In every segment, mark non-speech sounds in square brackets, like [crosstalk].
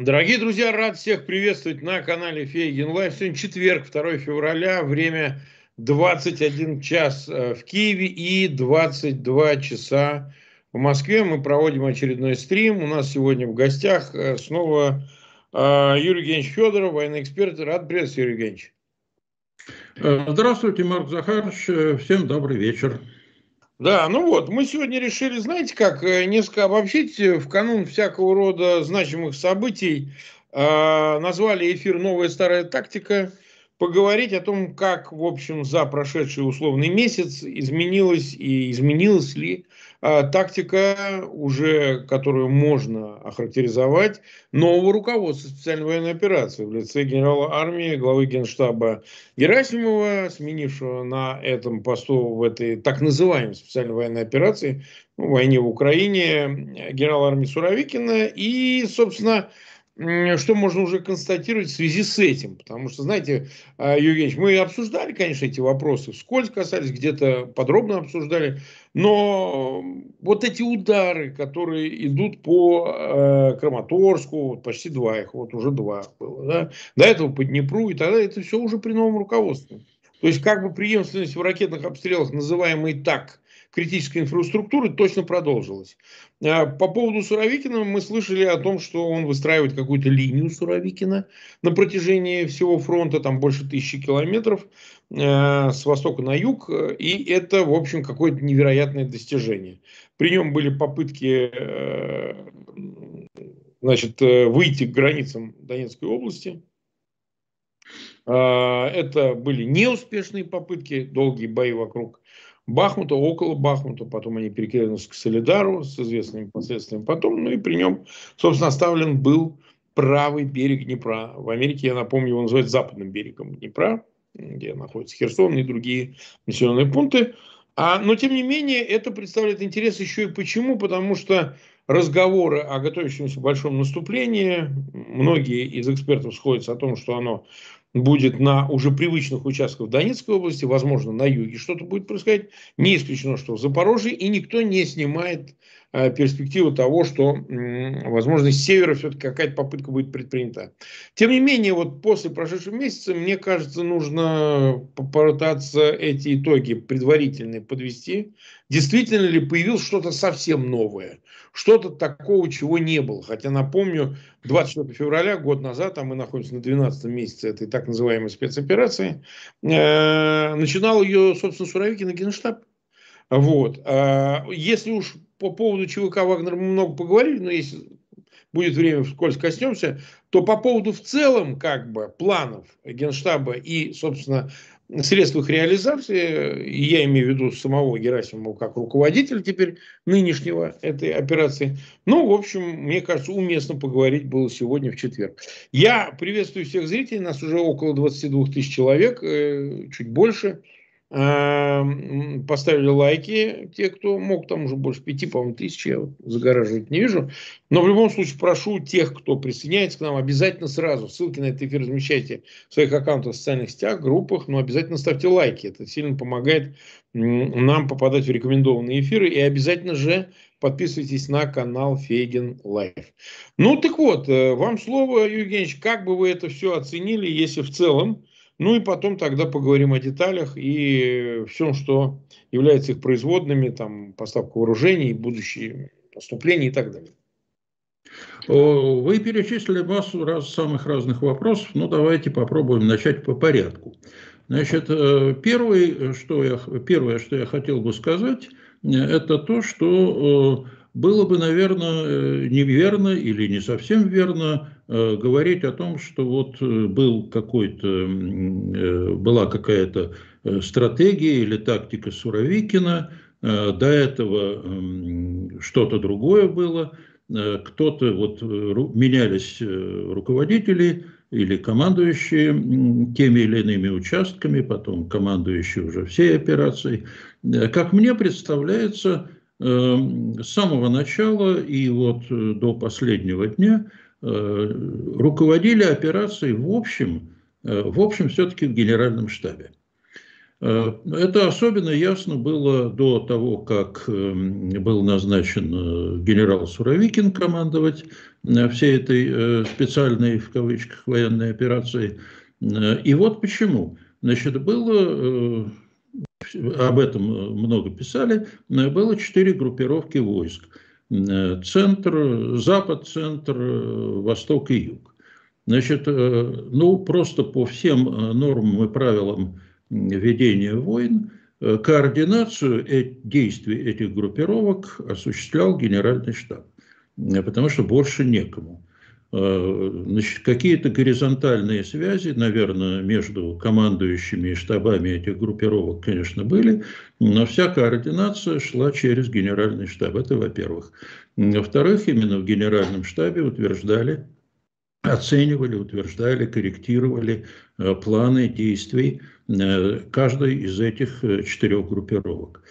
Дорогие друзья, рад всех приветствовать на канале Фейгин Лайв. Сегодня четверг, 2 февраля, время 21 час э, в Киеве и 22 часа в Москве. Мы проводим очередной стрим. У нас сегодня в гостях э, снова э, Юрий Евгеньевич Федоров, военный эксперт. Рад приветствовать, Юрий Евгеньевич. Здравствуйте, Марк Захарович. Всем добрый вечер. Да, ну вот, мы сегодня решили, знаете как, э, несколько обобщить э, в канун всякого рода значимых событий. Э, назвали эфир «Новая старая тактика», поговорить о том, как, в общем, за прошедший условный месяц изменилась и изменилась ли а, тактика, уже которую можно охарактеризовать, нового руководства специальной военной операции в лице генерала армии, главы генштаба Герасимова, сменившего на этом посту в этой так называемой специальной военной операции, ну, войне в Украине, генерала армии Суровикина. И, собственно, что можно уже констатировать в связи с этим? Потому что, знаете, а, Евгений, мы обсуждали, конечно, эти вопросы, вскользь касались, где-то подробно обсуждали, но вот эти удары, которые идут по э, Краматорску, вот почти два их, вот уже два было, да, до этого по Днепру и тогда это все уже при новом руководстве. То есть, как бы преемственность в ракетных обстрелах, называемый так, критической инфраструктуры точно продолжилась. А, по поводу Суровикина мы слышали о том, что он выстраивает какую-то линию Суровикина на протяжении всего фронта, там больше тысячи километров а, с востока на юг, и это, в общем, какое-то невероятное достижение. При нем были попытки э, значит, э, выйти к границам Донецкой области. Это были неуспешные попытки, долгие бои вокруг Бахмута, около Бахмута, потом они перекинулись к Солидару с известными последствиями потом, ну и при нем, собственно, оставлен был правый берег Днепра. В Америке, я напомню, его называют западным берегом Днепра, где находятся Херсон и другие населенные пункты. А, но, тем не менее, это представляет интерес еще и почему? Потому что разговоры о готовящемся большом наступлении, многие из экспертов сходятся о том, что оно будет на уже привычных участках Донецкой области, возможно, на юге что-то будет происходить. Не исключено, что в Запорожье, и никто не снимает э, перспективу того, что, э, возможно, с севера все-таки какая-то попытка будет предпринята. Тем не менее, вот после прошедшего месяца, мне кажется, нужно попытаться эти итоги предварительные подвести. Действительно ли появилось что-то совсем новое? что-то такого, чего не было. Хотя, напомню, 24 февраля, год назад, а мы находимся на 12 месяце этой так называемой спецоперации, э, начинал ее, собственно, Суровикин и Генштаб. Вот. А если уж по поводу ЧВК Вагнер мы много поговорили, но если будет время, вскользь коснемся, то по поводу в целом как бы планов Генштаба и, собственно, средств их реализации, я имею в виду самого Герасимова как руководителя теперь нынешнего этой операции. Ну, в общем, мне кажется, уместно поговорить было сегодня в четверг. Я приветствую всех зрителей, нас уже около 22 тысяч человек, э, чуть больше. Эм, поставили лайки, те, кто мог, там уже больше пяти, по-моему, тысяч, я вот загораживать не вижу. Но в любом случае прошу тех, кто присоединяется к нам, обязательно сразу ссылки на этот эфир размещайте в своих аккаунтах в социальных сетях, группах, но обязательно ставьте лайки. Это сильно помогает нам попадать в рекомендованные эфиры. И обязательно же подписывайтесь на канал Фейгин Live. Ну так вот, э, вам слово, Евгеньевич, как бы вы это все оценили, если в целом ну и потом тогда поговорим о деталях и всем, что является их производными, там, поставка вооружений, будущие поступления и так далее. Вы перечислили массу раз, самых разных вопросов, но давайте попробуем начать по порядку. Значит, э, первый, что я, первое, что я хотел бы сказать, это то, что э, было бы, наверное, э, неверно или не совсем верно Э, говорить о том, что вот э, был какой-то, э, была какая-то стратегия или тактика Суровикина, до этого что-то другое было, кто-то, вот менялись руководители или командующие теми или иными участками, потом командующие уже всей операцией. Как мне представляется, с самого начала и вот до последнего дня – Э, руководили операцией в общем, э, в общем все-таки в генеральном штабе. Это особенно ясно было до того, как был назначен генерал Суровикин командовать всей этой специальной, в кавычках, военной операцией. И вот почему. Значит, было об этом много писали, было четыре группировки войск. Центр, запад, центр, восток и юг. Значит, э, ну, просто по всем э, нормам и правилам ведения войн, э, координацию действий этих группировок осуществлял генеральный штаб, потому что больше некому. Э, значит, какие-то горизонтальные связи, наверное, между командующими и штабами этих группировок, конечно, были, но вся координация шла через генеральный штаб. Это во-первых. Во-вторых, именно в генеральном штабе утверждали, оценивали, утверждали, корректировали э, планы действий э, каждой из этих четырех группировок.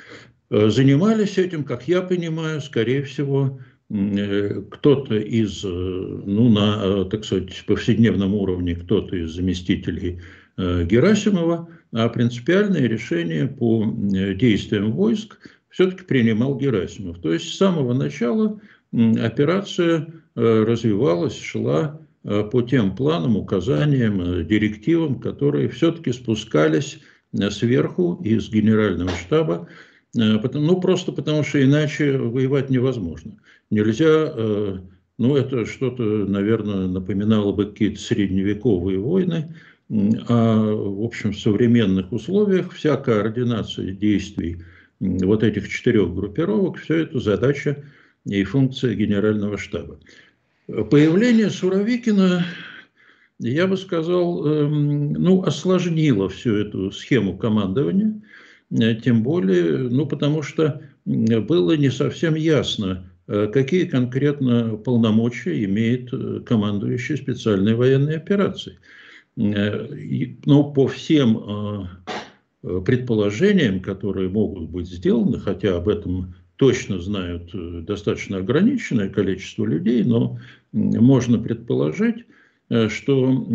Занимались этим, как я понимаю, скорее всего, кто-то из, э, ну, на, э, так сказать, повседневном уровне, кто-то из заместителей Герасимова, а принципиальное решение по действиям войск все-таки принимал Герасимов. То есть с самого начала операция развивалась, шла по тем планам, указаниям, директивам, которые все-таки спускались сверху из генерального штаба, ну, просто потому что иначе воевать невозможно нельзя, э, ну это что-то, наверное, напоминало бы какие-то средневековые войны, а в общем в современных условиях вся координация действий вот этих четырех группировок, все это задача и функция генерального штаба. Появление Суровикина, я бы сказал, эм, ну, осложнило всю эту схему командования, э, тем более, ну, потому что было не совсем ясно, Э, какие конкретно полномочия имеет э, командующий специальной военной операцией. Э, ну, по всем предположениям, которые могут быть сделаны, хотя об этом точно знают достаточно ограниченное количество людей, но можно предположить, что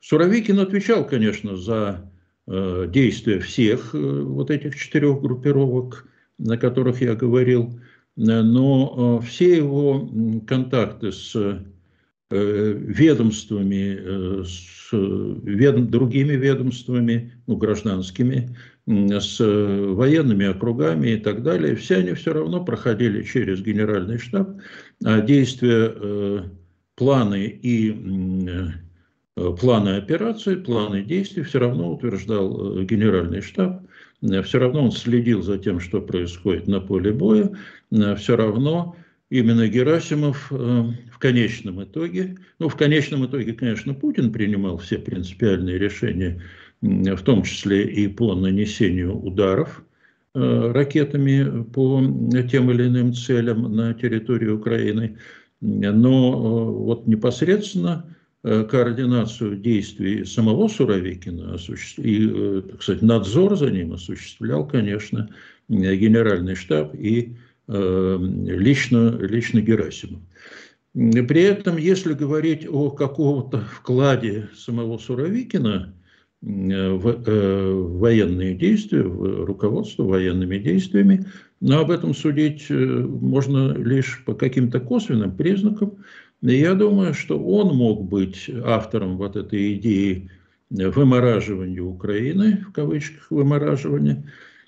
Суровикин отвечал, конечно, за действия всех вот этих четырех группировок, на которых я говорил, но э, все его контакты с э, ведомствами, э, с вед... другими ведомствами, ну, гражданскими, с военными округами и так далее, все они все равно проходили через генеральный штаб, а действия, планы и планы операций, планы действий все равно утверждал генеральный штаб. Э, все равно он следил за тем, что происходит на поле боя, э, все равно именно Герасимов э, в конечном итоге, ну, в конечном итоге, конечно, Путин принимал все принципиальные решения, в том числе и по нанесению ударов ракетами по тем или иным целям на территории Украины, но вот непосредственно Э, координацию действий самого Суровикина и, э, так сказать, надзор за ним осуществлял, конечно, генеральный штаб и э, лично, лично Герасимов. При этом, если говорить о каком-то вкладе самого Суровикина в военные действия, в руководство военными действиями, но об этом судить можно лишь по каким-то косвенным признакам, я думаю, что он мог быть автором вот этой идеи вымораживания Украины, в кавычках вымораживания,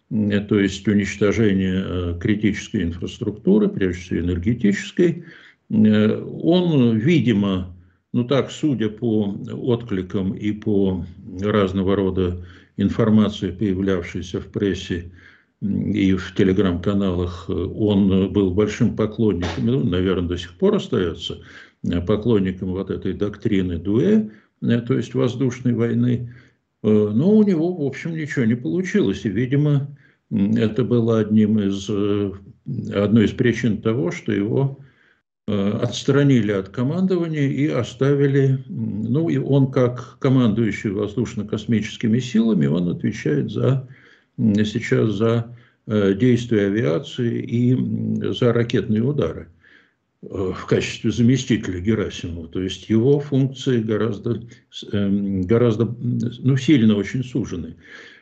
то есть уничтожения э, критической инфраструктуры, прежде всего энергетической. Э, он, видимо, ну так, судя по откликам и по разного рода информации, появлявшейся в прессе, и в телеграм-каналах он был большим поклонником, ну, наверное, до сих пор остается Э, поклонником вот этой доктрины Дуэ, э, то есть воздушной войны, э, но у него, в общем, ничего не получилось. И, видимо, это было одним из, одной из причин того, что его отстранили от командования и оставили, ну, и он как командующий воздушно-космическими силами, он отвечает за, сейчас за действия авиации и за ракетные удары. Э, в качестве заместителя Герасимова. То есть его функции гораздо, эм, гораздо ну, сильно очень сужены.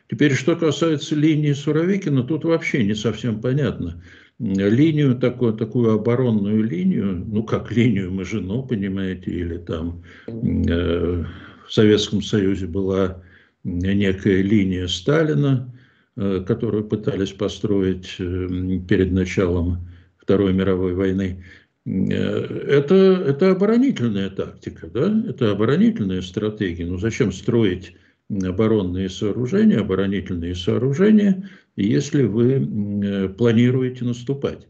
Теперь, что касается линии Суровикина, тут вообще не совсем понятно. Линию, такую, такую оборонную линию, ну как линию Мажино, понимаете, или там э, в Советском Союзе была некая линия Сталина, э, которую пытались построить э, перед началом Второй мировой войны. Э, это, это оборонительная тактика, да? это оборонительная стратегия. Ну зачем строить оборонные сооружения, оборонительные сооружения, если вы планируете наступать?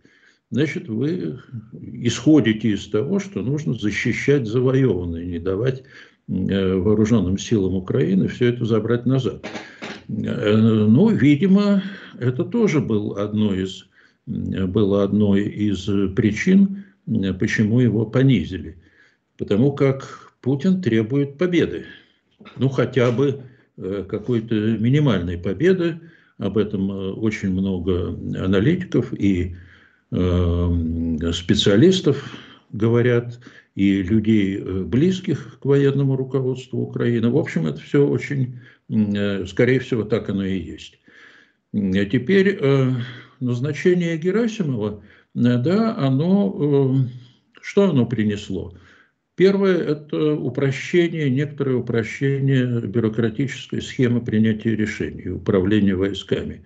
Значит, вы исходите из того, что нужно защищать завоеванное, не давать вооруженным силам Украины все это забрать назад. Э, ну, видимо, это тоже был одной из, было одной из причин, почему его понизили. Потому как Путин требует победы. Ну, хотя бы э, какой-то минимальной победы. Об этом э, очень много аналитиков и специалистов говорят, и людей, близких к военному руководству Украины. В общем, это все очень, скорее всего, так оно и есть. Теперь назначение Герасимова – да, оно, э, что оно принесло? Первое – это упрощение, некоторое упрощение бюрократической схемы принятия решений, управления войсками.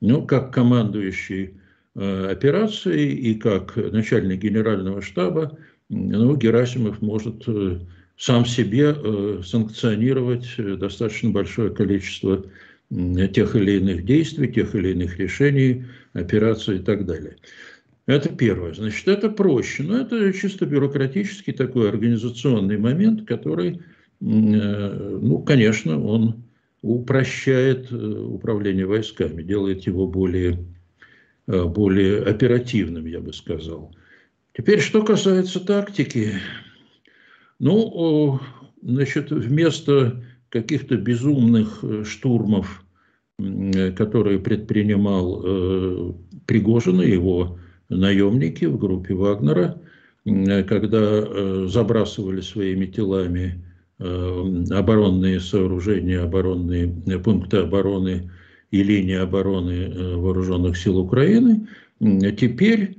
Ну, как командующий э, операцией и как начальник генерального штаба, ну, Герасимов может э, сам себе санкционировать достаточно большое количество тех или иных действий, тех или иных решений, операций и так далее. Это первое. Значит, это проще. Но это чисто бюрократический такой организационный момент, который, э, ну, конечно, он упрощает э, управление войсками, делает его более, э, более оперативным, я бы сказал. Теперь, что касается тактики, ну, значит, вместо каких-то безумных штурмов, которые предпринимал Пригожин и его наемники в группе Вагнера, когда э, забрасывали своими телами э, оборонные сооружения, оборонные пункты обороны и линии обороны э, вооруженных сил Украины, теперь,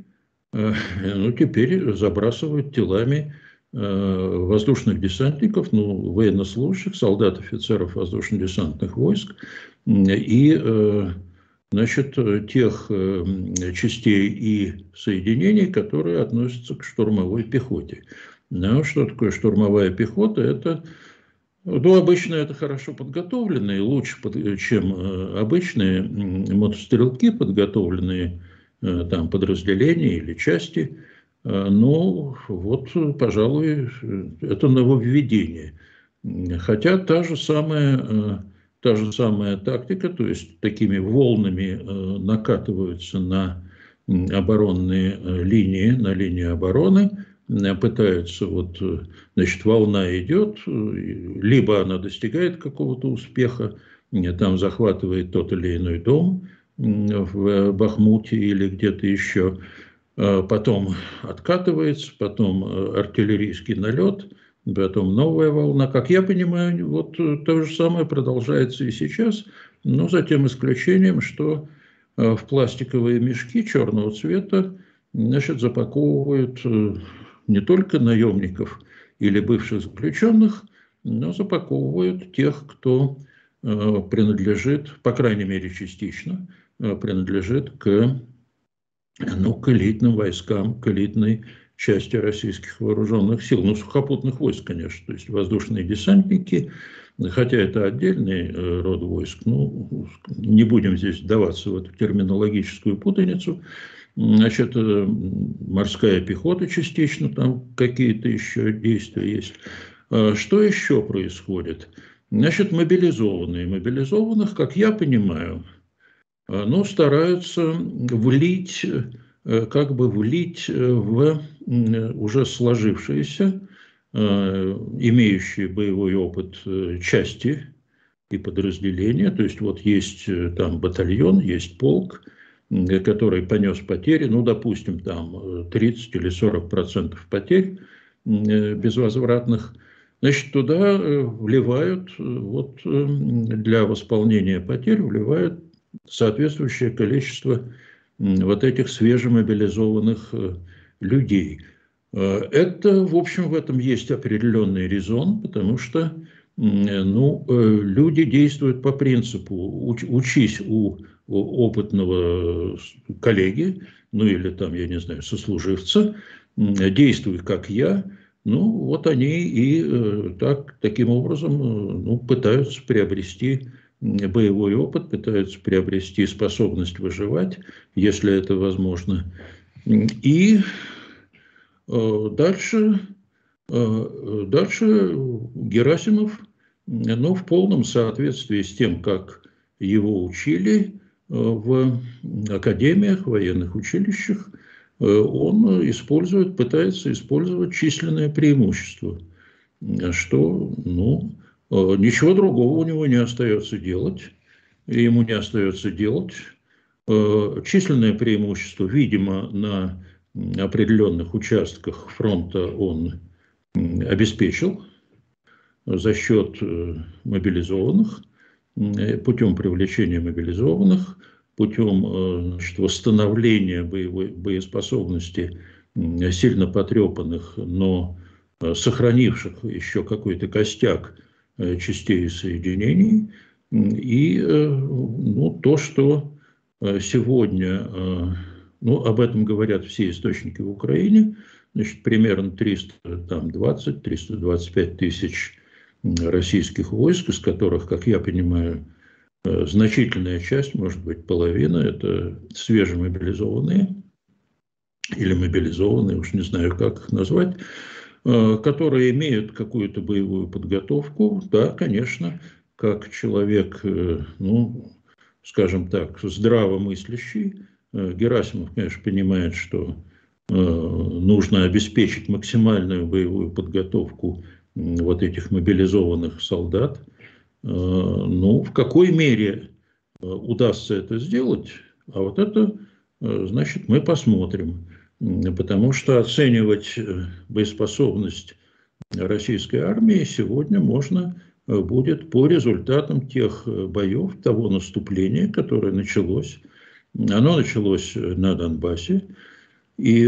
ну, теперь забрасывают телами воздушных десантников, ну, военнослужащих, солдат, офицеров воздушно-десантных войск и значит, э, тех э, частей и соединений, которые относятся к штурмовой пехоте. Ну, что такое штурмовая пехота? Это, ну, обычно это хорошо подготовленные, лучше, чем э, обычные мотострелки, подготовленные там подразделения или части. Ну, вот, пожалуй, это нововведение. Хотя та же самая та же самая тактика, то есть такими волнами э, накатываются на оборонные э, линии, на линии обороны, э, пытаются, вот, значит, волна идет, либо она достигает какого-то успеха, там захватывает тот или иной дом в Бахмуте или где-то еще, потом откатывается, потом артиллерийский налет – потом новая волна. Как я понимаю, вот то же самое продолжается и сейчас, но за тем исключением, что э, в пластиковые мешки черного цвета значит, запаковывают э, не только наемников или бывших заключенных, но запаковывают тех, кто э, принадлежит, по крайней мере частично, принадлежит к, ну, к элитным войскам, к элитной части российских вооруженных сил, ну, сухопутных войск, конечно, то есть воздушные десантники, хотя это отдельный э, род войск, ну, не будем здесь вдаваться в эту терминологическую путаницу, значит, э, морская пехота частично, там какие-то еще действия есть. А что еще происходит? Значит, мобилизованные. Мобилизованных, как я понимаю, э, ну, стараются влить Э, как бы влить э, в уже сложившиеся, э, имеющие боевой опыт части и подразделения. То есть вот есть там батальон, есть полк, который понес потери, ну, допустим, там 30 или 40 процентов потерь безвозвратных. Значит, туда вливают, вот для восполнения потерь вливают соответствующее количество вот этих свежемобилизованных людей. Это, в общем, в этом есть определенный резон, потому что ну, люди действуют по принципу «учись у опытного коллеги, ну или там, я не знаю, сослуживца, действуй как я, ну вот они и э, так, таким образом э, ну, пытаются приобрести боевой опыт, пытаются приобрести способность выживать, если это возможно. И э, дальше, дальше Герасимов, ну, в полном соответствии с тем, как его учили, в академиях, военных училищах, э, он использует, пытается использовать численное преимущество, что, ну, э, ничего другого у него не остается делать, и ему не остается делать. Э, численное преимущество, видимо, на определенных участках фронта он обеспечил за счет мобилизованных – Э, путем привлечения мобилизованных, путем э, значит, восстановления боевой, боеспособности сильно потрепанных, но э, сохранивших еще какой-то костяк частей и соединений. И ну, то, что сегодня, ну, об этом говорят все источники в Украине, значит, примерно 320-325 тысяч российских войск, из которых, как я понимаю, э, значительная часть, может быть, половина, это свежемобилизованные или мобилизованные, уж не знаю, как их назвать, э, которые имеют какую-то боевую подготовку, да, конечно, как человек, э, ну, скажем так, здравомыслящий, Герасимов, конечно, понимает, что нужно обеспечить максимальную боевую подготовку вот этих мобилизованных солдат. Э, ну, в какой мере э, удастся это сделать, а вот это, э, значит, мы посмотрим. Потому что оценивать боеспособность российской армии сегодня можно будет по результатам тех боев, того наступления, которое началось. Оно началось на Донбассе. И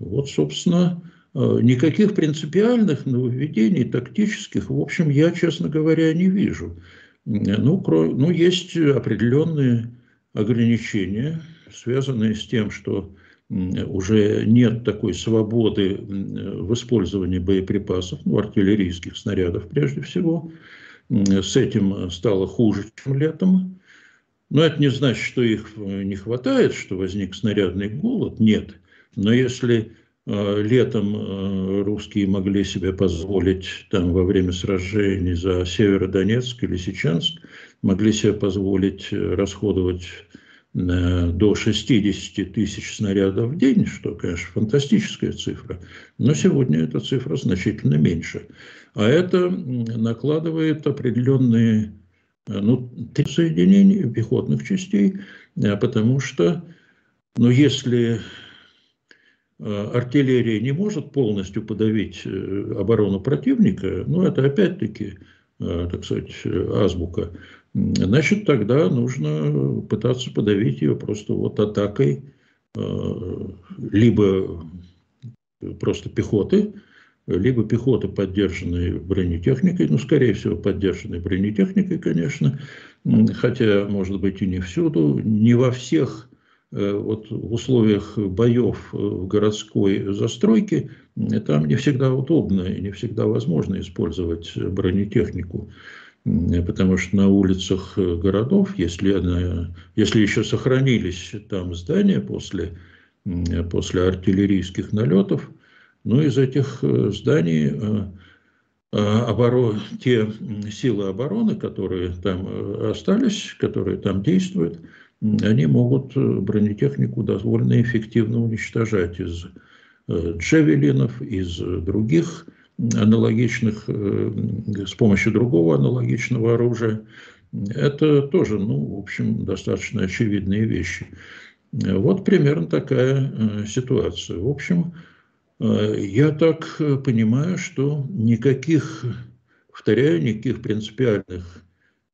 вот, собственно, Э, никаких принципиальных нововведений, тактических, в общем, я, честно говоря, не вижу. Ну, кро... ну есть определенные ограничения, связанные с тем, что уже нет такой свободы в использовании боеприпасов, ну, артиллерийских снарядов прежде всего. С этим стало хуже, чем летом. Но это не значит, что их не хватает, что возник снарядный голод. Нет. Но если Э, летом э, русские могли себе позволить там во время сражений за Северодонецк или Сечанск, могли себе позволить э, расходовать до 60 тысяч снарядов в день, что, конечно, фантастическая цифра, но сегодня эта цифра значительно меньше. А это накладывает определенные ну, соединения пехотных частей, потому что ну, если Э, артиллерия не может полностью подавить э, оборону противника, ну, это опять-таки, э, так сказать, азбука, значит, тогда нужно пытаться подавить ее просто вот атакой либо просто пехоты, либо пехоты, поддержанной бронетехникой, ну, скорее всего, поддержанной бронетехникой, конечно, хотя, может быть, и не всюду, не во всех Э, вот в условиях боев э, в городской застройке там не всегда удобно и не всегда возможно использовать бронетехнику. Потому что на улицах городов, если, она, если еще сохранились там здания после, после артиллерийских налетов, ну, из этих э, зданий оборон, те силы обороны, которые там остались, которые там действуют, они могут э, бронетехнику довольно эффективно уничтожать из э, джавелинов, из других аналогичных, э, с помощью другого аналогичного оружия. Это тоже, ну, в общем, достаточно очевидные вещи. Вот примерно такая ситуация. В общем, Я так понимаю, что никаких, повторяю, никаких принципиальных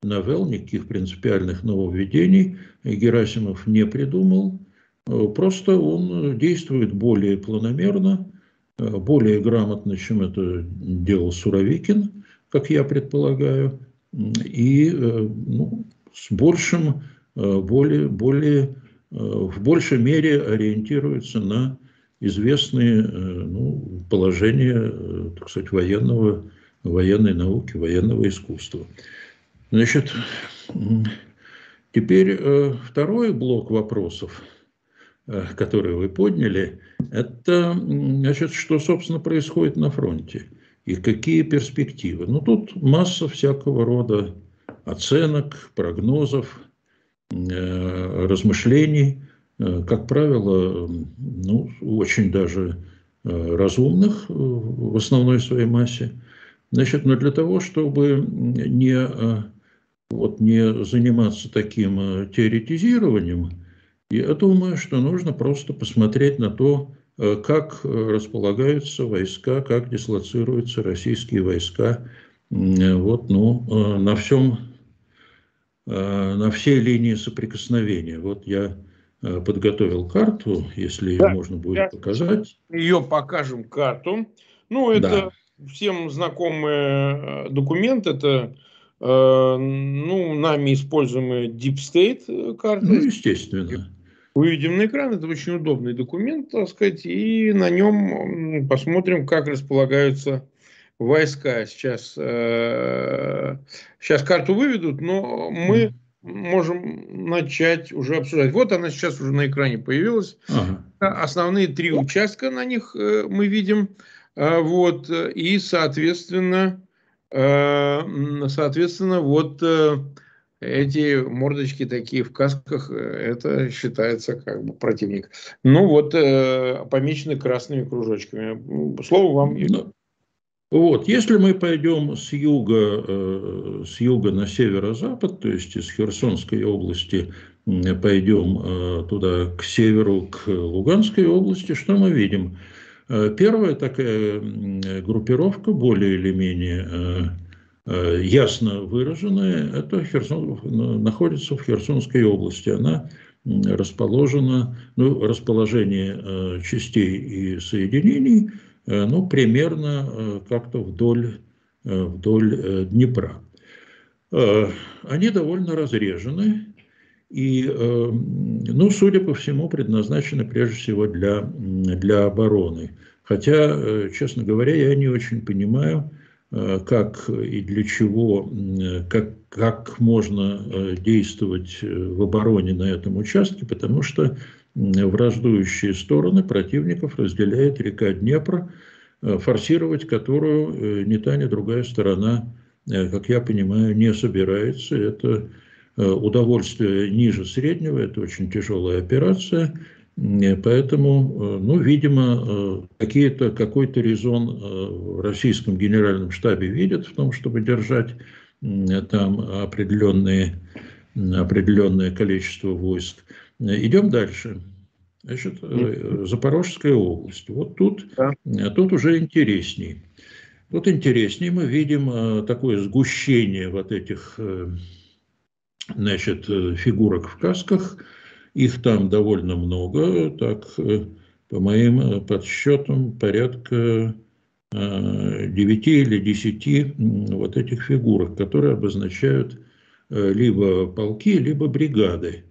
новелл, никаких принципиальных нововведений Герасимов не придумал. Просто он действует более планомерно, более грамотно, чем это делал Суровикин, как я предполагаю, и ну, с большим, более, более, в большей мере ориентируется на известные ну, положения, так сказать, военного, военной науки, военного искусства. Значит, теперь второй блок вопросов – Э, которые вы подняли, это, значит, что, собственно, происходит на фронте и какие перспективы. Ну, тут масса всякого рода оценок, прогнозов, э, размышлений, э, как правило, ну, очень даже разумных в основной своей массе. Значит, но для того, чтобы не, вот, не заниматься таким теоретизированием, я думаю, что нужно просто посмотреть на то, э, как э, располагаются войска, как дислоцируются российские войска э, вот, ну, на всем, на всей линии соприкосновения. Вот я подготовил карту, если да, ее можно будет показать. Ее покажем карту. Ну, это да. всем знакомый документ, это ну, нами используемый Deep State карта. Ну, естественно выведем на экран. Это очень удобный документ, так сказать, и на нем посмотрим, как располагаются войска. Сейчас, э, сейчас карту выведут, но мы можем начать уже обсуждать. Вот она сейчас уже на экране появилась. Ага. Основные три участка на них э, мы видим. Э, вот, и, соответственно, э, соответственно, вот э, эти мордочки такие в касках, э, это считается как бы противник. Ну вот, э, помечены красными кружочками. Слово вам. Ну, вот, если мы пойдем с юга, э, с юга на северо-запад, то есть из Херсонской области пойдем э, туда к северу, к Луганской области, что мы видим? Э, первая такая группировка, более или менее э, Э, ясно выраженная, это Херсон, находится в Херсонской области. Она расположена, ну, расположение частей и соединений, ну, примерно как-то вдоль, вдоль Днепра. Они довольно разрежены и, ну, судя по всему, предназначены прежде всего для, для обороны. Хотя, честно говоря, я не очень понимаю, Э, как и для чего, как, как можно э, действовать э, в обороне на этом участке, потому что враждующие стороны противников разделяет река Днепр, форсировать которую ни та, ни другая сторона, как я понимаю, не собирается. Это удовольствие ниже среднего, это очень тяжелая операция – Поэтому, э, ну, видимо, э, какие-то, какой-то резон э, в российском генеральном штабе видят в том, чтобы держать там определенные, определенное количество войск. Идем дальше. Значит, Запорожская область. Вот тут, да. тут уже интересней. Тут интереснее мы видим такое сгущение вот этих значит, фигурок в касках – их там довольно много, так, э, по моим э, подсчетам, порядка 9 э, или 10 вот этих фигурок, которые обозначают либо полки, либо бригады.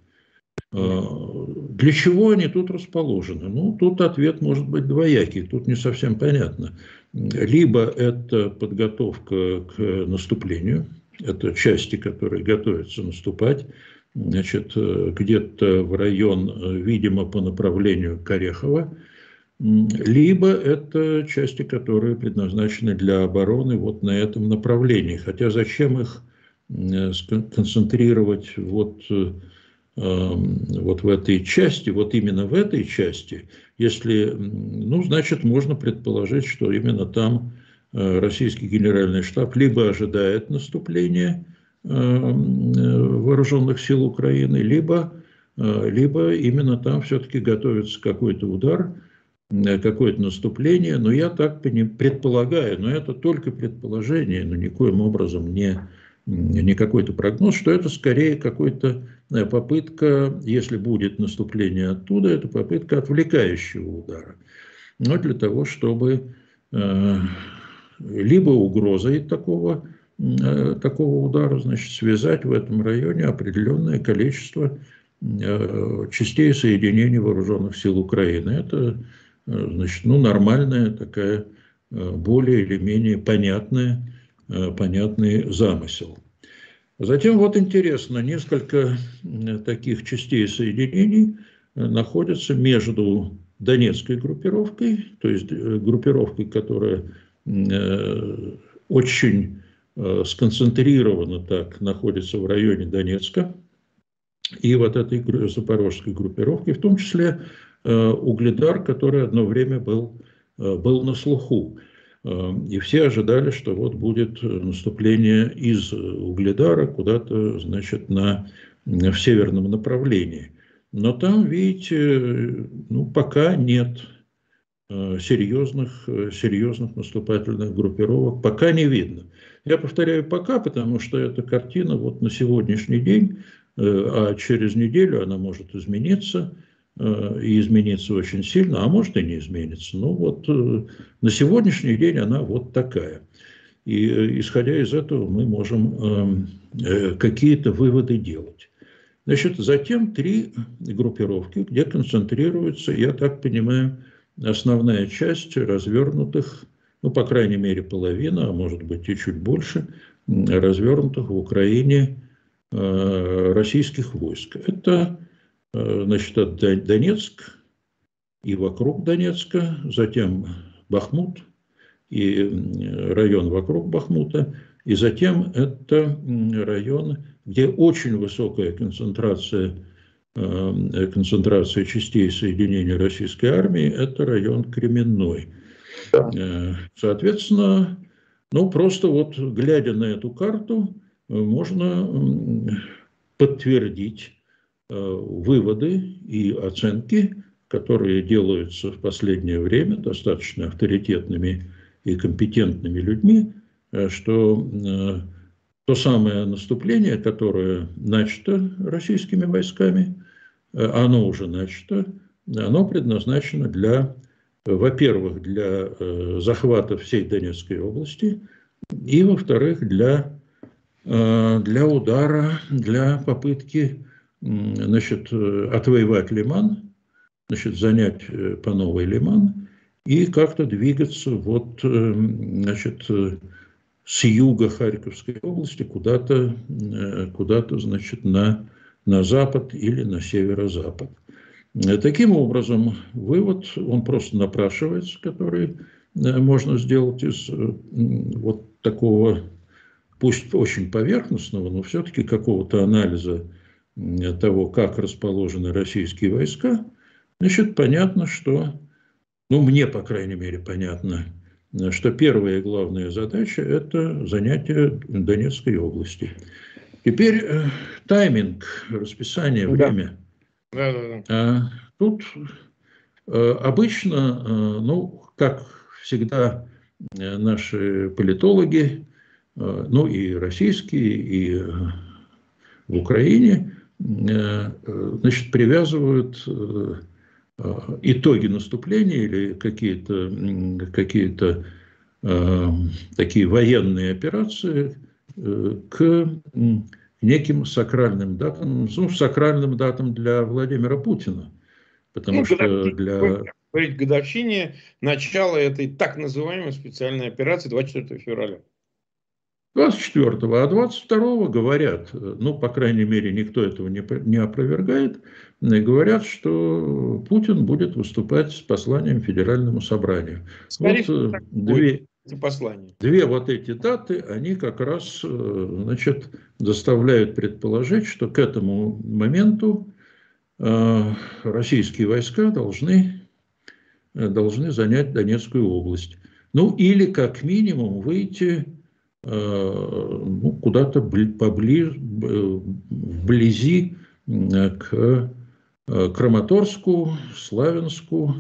Для чего они тут расположены? Ну, тут ответ может быть двоякий, тут не совсем понятно. Либо это подготовка к наступлению, это части, которые готовятся наступать, значит, э, где-то в район, э, видимо, по направлению Корехова, либо это части, которые предназначены для обороны вот на этом направлении. Хотя зачем их э, концентрировать вот, вот в этой части, вот именно в этой части, если, ну, значит, можно предположить, что именно там российский генеральный штаб либо ожидает наступления, Э, вооруженных сил Украины, либо, э, либо именно там все-таки готовится какой-то удар, какое-то наступление, но я так предполагаю, но это только предположение, но никоим образом не, не какой-то прогноз, что это скорее какой-то э, попытка, если будет наступление оттуда, это попытка отвлекающего удара. Но для того, чтобы э, либо угрозой такого, э, такого удара, значит, связать в этом районе определенное количество э, частей соединений вооруженных сил Украины. Это Э, значит, ну, нормальная такая, более или менее понятная, понятный замысел. Затем вот интересно, несколько таких частей соединений находятся между Донецкой группировкой, то есть группировкой, которая очень сконцентрированно так находится в районе Донецка, и вот этой запорожской группировки, в том числе Э, угледар, который одно время был, э, был на слуху. Э, и все ожидали, что вот будет наступление из Угледара куда-то, значит, на, в северном направлении. Но там, видите, ну, пока нет серьезных, серьезных наступательных группировок, пока не видно. Я повторяю пока, потому что эта картина вот на сегодняшний день, а через неделю она может измениться – Э, и измениться очень сильно, а может и не изменится. Но вот э, на сегодняшний день она вот такая. И э, исходя из этого мы можем эм, какие-то выводы делать. Значит, затем три группировки, где концентрируется, я так понимаю, основная часть развернутых, ну, по крайней мере, половина, а может быть и чуть больше, развернутых в Украине российских войск. Это Э, значит, Донецк и вокруг Донецка, затем Бахмут и район вокруг Бахмута, и затем это район, где очень высокая концентрация, э, концентрация частей соединения российской армии, это район Кременной. Э, соответственно, ну просто вот глядя на эту карту, можно подтвердить Э, выводы и оценки, которые делаются в последнее время достаточно авторитетными и компетентными людьми, э, что э, то самое наступление, которое начато российскими войсками, оно уже начато, оно предназначено для, во-первых, для захвата всей Донецкой области, и, во-вторых, для, для удара, для попытки значит, э, отвоевать Лиман, значит, занять э, по новой Лиман и как-то двигаться вот, э, значит, с юга Харьковской области куда-то, куда-то значит, на, на запад или на северо-запад. Таким образом, вывод, он просто напрашивается, который можно сделать из вот такого, пусть очень поверхностного, но все-таки какого-то анализа того, как расположены российские войска, значит, понятно, что, ну, мне, по крайней мере, понятно, что первая и главная задача – это занятие Донецкой области. Теперь э, тайминг, расписание, да. время. Да, да, да. А, тут э, обычно, э, ну, как всегда, э, наши политологи, э, ну и российские, и э, в Украине, Э, значит, привязывают э, итоги наступления или какие-то какие такие военные операции э, к неким сакральным датам, ну, сакральным датам для Владимира Путина. Потому ну, что для... Говорить годовщине начала этой так называемой специальной операции 24 февраля. 24-го, а 22-го говорят, ну, по крайней мере, никто этого не, не опровергает, говорят, что Путин будет выступать с посланием Федеральному собранию. Скорее вот две, послания. две вот эти даты, они как раз, э, значит, заставляют предположить, что к этому моменту э, российские войска должны, э, должны занять Донецкую область. Ну, или как минимум выйти ну, куда-то поближе, вблизи к Краматорску, Славянску,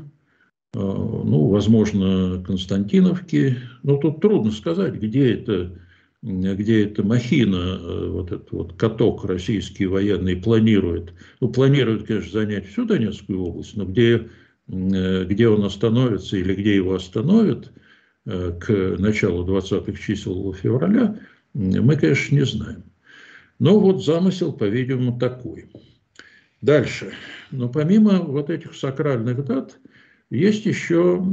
ну, возможно, Константиновки. Но тут трудно сказать, где это, где эта махина, вот этот вот каток российский военный планирует. Ну, планирует, конечно, занять всю Донецкую область, но где, где он остановится или где его остановят к началу 20-х чисел февраля, мы, конечно, не знаем. Но вот замысел, по-видимому, такой. Дальше. Но помимо вот этих сакральных дат, есть еще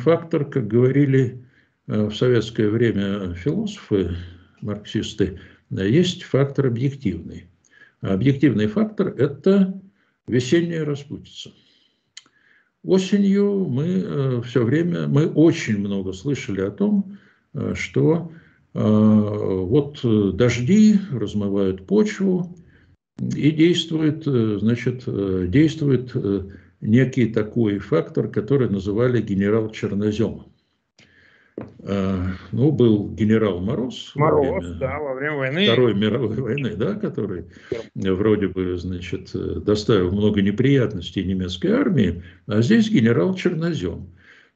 фактор, как говорили э, в советское время философы, марксисты, есть фактор объективный. объективный фактор – это весенняя распутица. Осенью мы э, все время, мы очень много слышали о том, э, что вот дожди размывают почву, и действует, значит, действует некий такой фактор, который называли генерал Чернозем. А, ну, был генерал Мороз. Мороз, во время да, во время войны. Второй мировой войны, да, который вроде бы, значит, доставил много неприятностей немецкой армии, а здесь генерал Чернозем.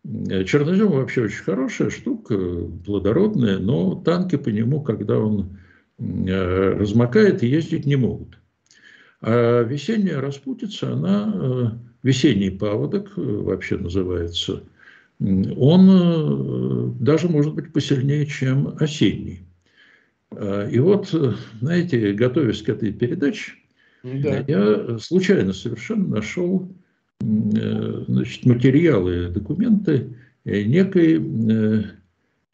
Чернозем вообще очень хорошая штука, плодородная, но танки по нему, когда он э, размокает, ездить не могут. А весенняя распутица, она э, весенний паводок э, вообще называется, он э, даже может быть посильнее, чем осенний. А, и вот, э, знаете, готовясь к этой передаче, да. я случайно совершенно нашел значит, материалы, документы некой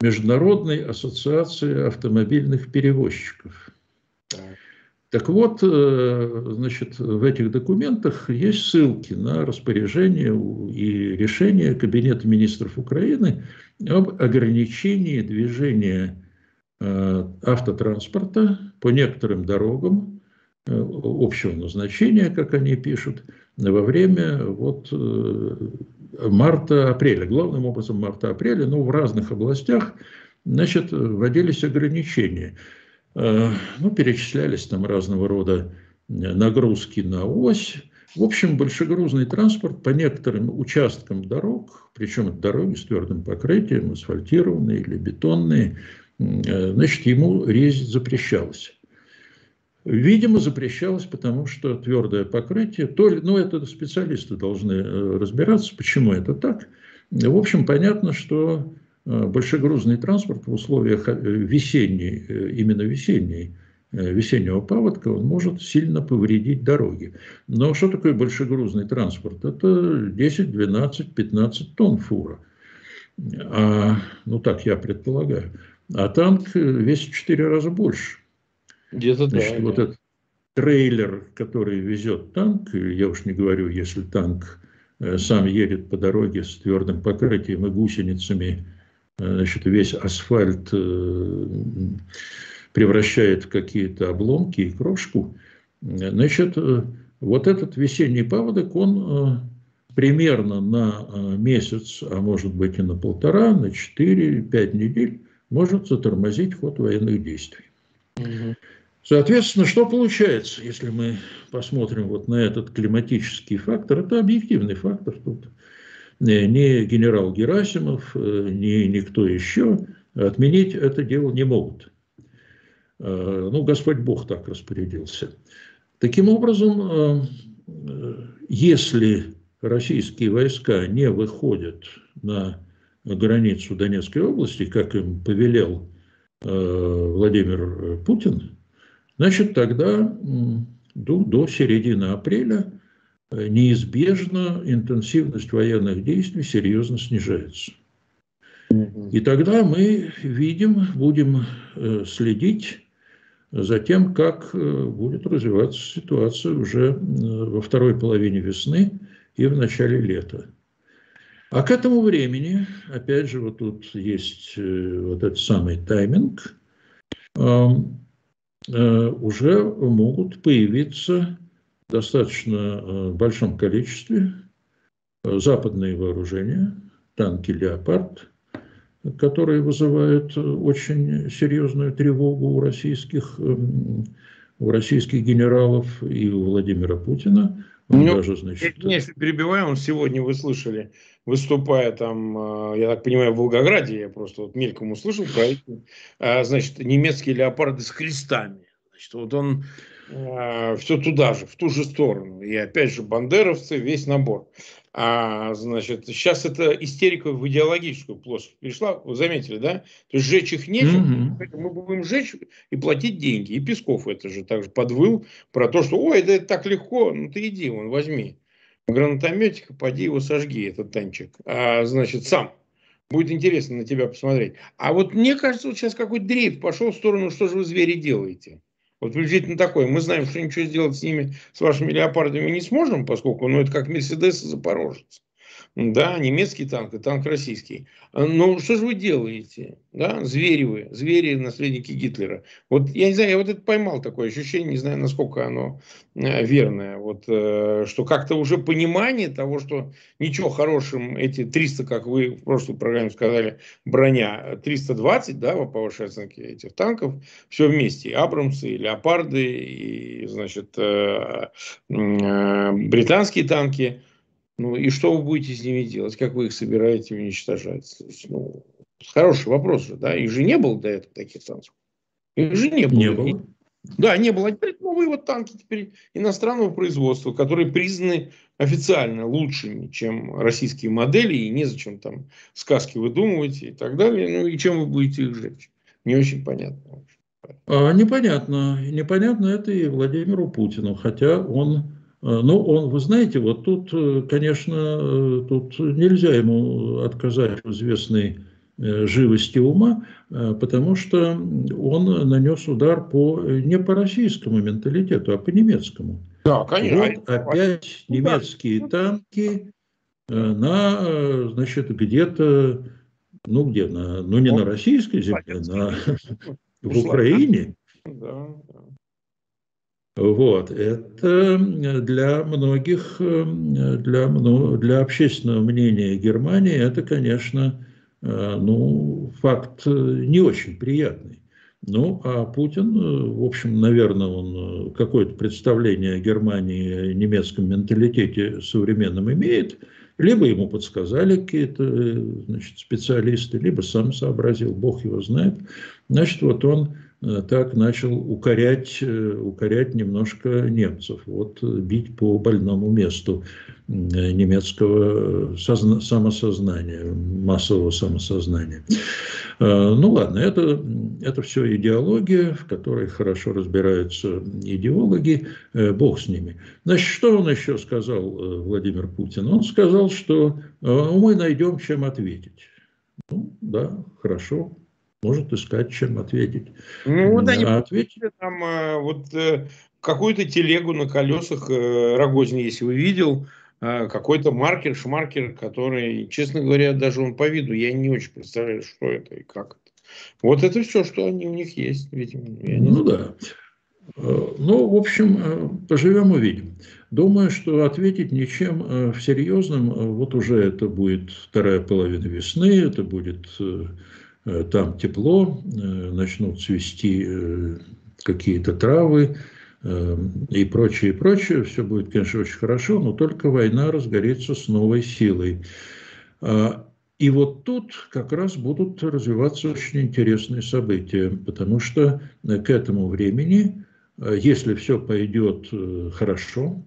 Международной ассоциации автомобильных перевозчиков. Так вот, э, значит, в этих документах есть ссылки на распоряжение и решение Кабинета министров Украины об ограничении движения э, автотранспорта по некоторым дорогам э, общего назначения, как они пишут, во время вот марта-апреля, главным образом марта-апреля, но в разных областях, значит, вводились ограничения – ну, перечислялись там разного рода э, нагрузки на ось. В общем, большегрузный транспорт по некоторым участкам дорог, причем это дороги с твердым покрытием, асфальтированные или бетонные, э, значит, ему резать запрещалось. Видимо, запрещалось, потому что твердое покрытие, то ли, ну, это специалисты должны разбираться, почему это так. В общем, понятно, что Э, большегрузный транспорт в условиях э, весенней, э, именно весенней, весеннего паводка, он может сильно повредить дороги. Но что такое большегрузный транспорт? Это 10, 12, 15 тонн фура. А, ну так я предполагаю. А танк весит в 4 раза больше. Где-то Значит, да. Вот да. этот трейлер, который везет танк, я уж не говорю, если танк сам едет по дороге с твердым покрытием и гусеницами, значит, весь асфальт э, превращает в какие-то обломки и крошку. Значит, э, вот этот весенний паводок, он э, примерно на месяц, а может быть и на полтора, на 4-5 недель может затормозить ход военных действий. Соответственно, что получается, если мы посмотрим вот на этот климатический фактор? Это объективный фактор. Тут Э, ни генерал Герасимов, э, ни никто еще отменить это дело не могут. Э, ну, Господь Бог так распорядился. Таким образом, если российские войска не выходят на границу Донецкой области, как им повелел Владимир Путин, значит, тогда до, до середины апреля неизбежно интенсивность военных действий серьезно снижается. И тогда мы видим, будем э, следить за тем, как э, будет развиваться ситуация уже э, во второй половине весны и в начале лета. А к этому времени, опять же, вот тут есть вот этот самый тайминг, уже могут появиться достаточно э, большом количестве э, западные вооружения, танки «Леопард», которые вызывают э, очень серьезную тревогу у российских, у российских генералов и у Владимира Путина. Он ну, даже, значит... Я, если перебиваю, он сегодня, вы слышали, выступая там, я так понимаю, в Волгограде, я просто вот мельком услышал про эти, значит, немецкие леопарды с крестами. Значит, вот он э, все туда же, в ту же сторону. И опять же, бандеровцы, весь набор. А, значит, сейчас это истерика в идеологическую плоскость перешла, вы заметили, да? То есть сжечь их нечем, mm-hmm. мы будем сжечь и платить деньги. И Песков это же также подвыл про то, что, ой, да это так легко, ну ты иди, вон, возьми гранатометик, поди его сожги, этот танчик. А, значит, сам. Будет интересно на тебя посмотреть. А вот мне кажется, вот сейчас какой-то дрейф пошел в сторону, что же вы, звери, делаете. Вот приблизительно такой. Мы знаем, что ничего сделать с ними, с вашими леопардами не сможем, поскольку ну, это как Мерседес и Запорожец. Да, немецкий танк и танк российский. Ну, что же вы делаете? Да, звери вы, звери, наследники Гитлера. Вот я не знаю, я вот это поймал такое ощущение, не знаю, насколько оно э, верное. Вот, э, что как-то уже понимание того, что ничего хорошим эти 300, как вы в прошлой программе сказали, броня, 320, да, по вашей оценке этих танков, все вместе, и Абрамсы, и Леопарды, и, значит, э, британские танки – ну и что вы будете с ними делать? Как вы их собираете уничтожать? Ну, хороший вопрос же, да? Их же не было до этого таких танков. Их же не было. Не было. Да, не было. А теперь новые вот танки теперь иностранного производства, которые признаны официально лучшими, чем российские модели, и незачем там сказки выдумывать и так далее. Ну и чем вы будете их жечь? Не очень понятно. А, непонятно. Непонятно это и Владимиру Путину, хотя он ну, он, вы знаете, вот тут, э, конечно, э, тут нельзя ему отказать в известной живости ума, потому что он нанес удар по, не по российскому менталитету, а по немецкому. Да, конечно. Вот опять ну, немецкие танки на, значит, где-то, ну где, на, ну не на российской земле, на, [laughs] в Украине. Да, да. Вот. Это для многих, для, для общественного мнения Германии, это, конечно, э, ну, факт не очень приятный. Ну, а Путин, в общем, наверное, он какое-то представление о Германии, немецком менталитете современном имеет. Либо ему подсказали какие-то значит, специалисты, либо сам сообразил, бог его знает. Значит, вот он Э, так начал укорять, э, укорять немножко немцев, вот э, бить по больному месту немецкого созна- самосознания, массового самосознания. Ну ладно, это, это все идеология, в которой хорошо разбираются идеологи, бог с ними. Значит, что он еще сказал, Владимир Путин? Он сказал, что мы найдем, чем ответить. Ну, да, хорошо, может искать, чем ответить. Ну, вот они а ответили там э, вот э, какую-то телегу на колесах э, Рогозин, если вы видел, какой-то маркер, шмаркер, который, честно говоря, даже он по виду, я не очень представляю, что это и как это. Вот это все, что они у них есть, видимо. ну знаю. да. Ну, в общем, поживем увидим. Думаю, что ответить ничем в серьезном, вот уже это будет вторая половина весны, это будет там тепло, э, начнут цвести э, какие-то травы и прочее, и прочее. Все будет, конечно, очень хорошо, но только война разгорится с новой силой. А, и вот тут как раз будут развиваться очень интересные события, потому что к этому времени, если все пойдет хорошо,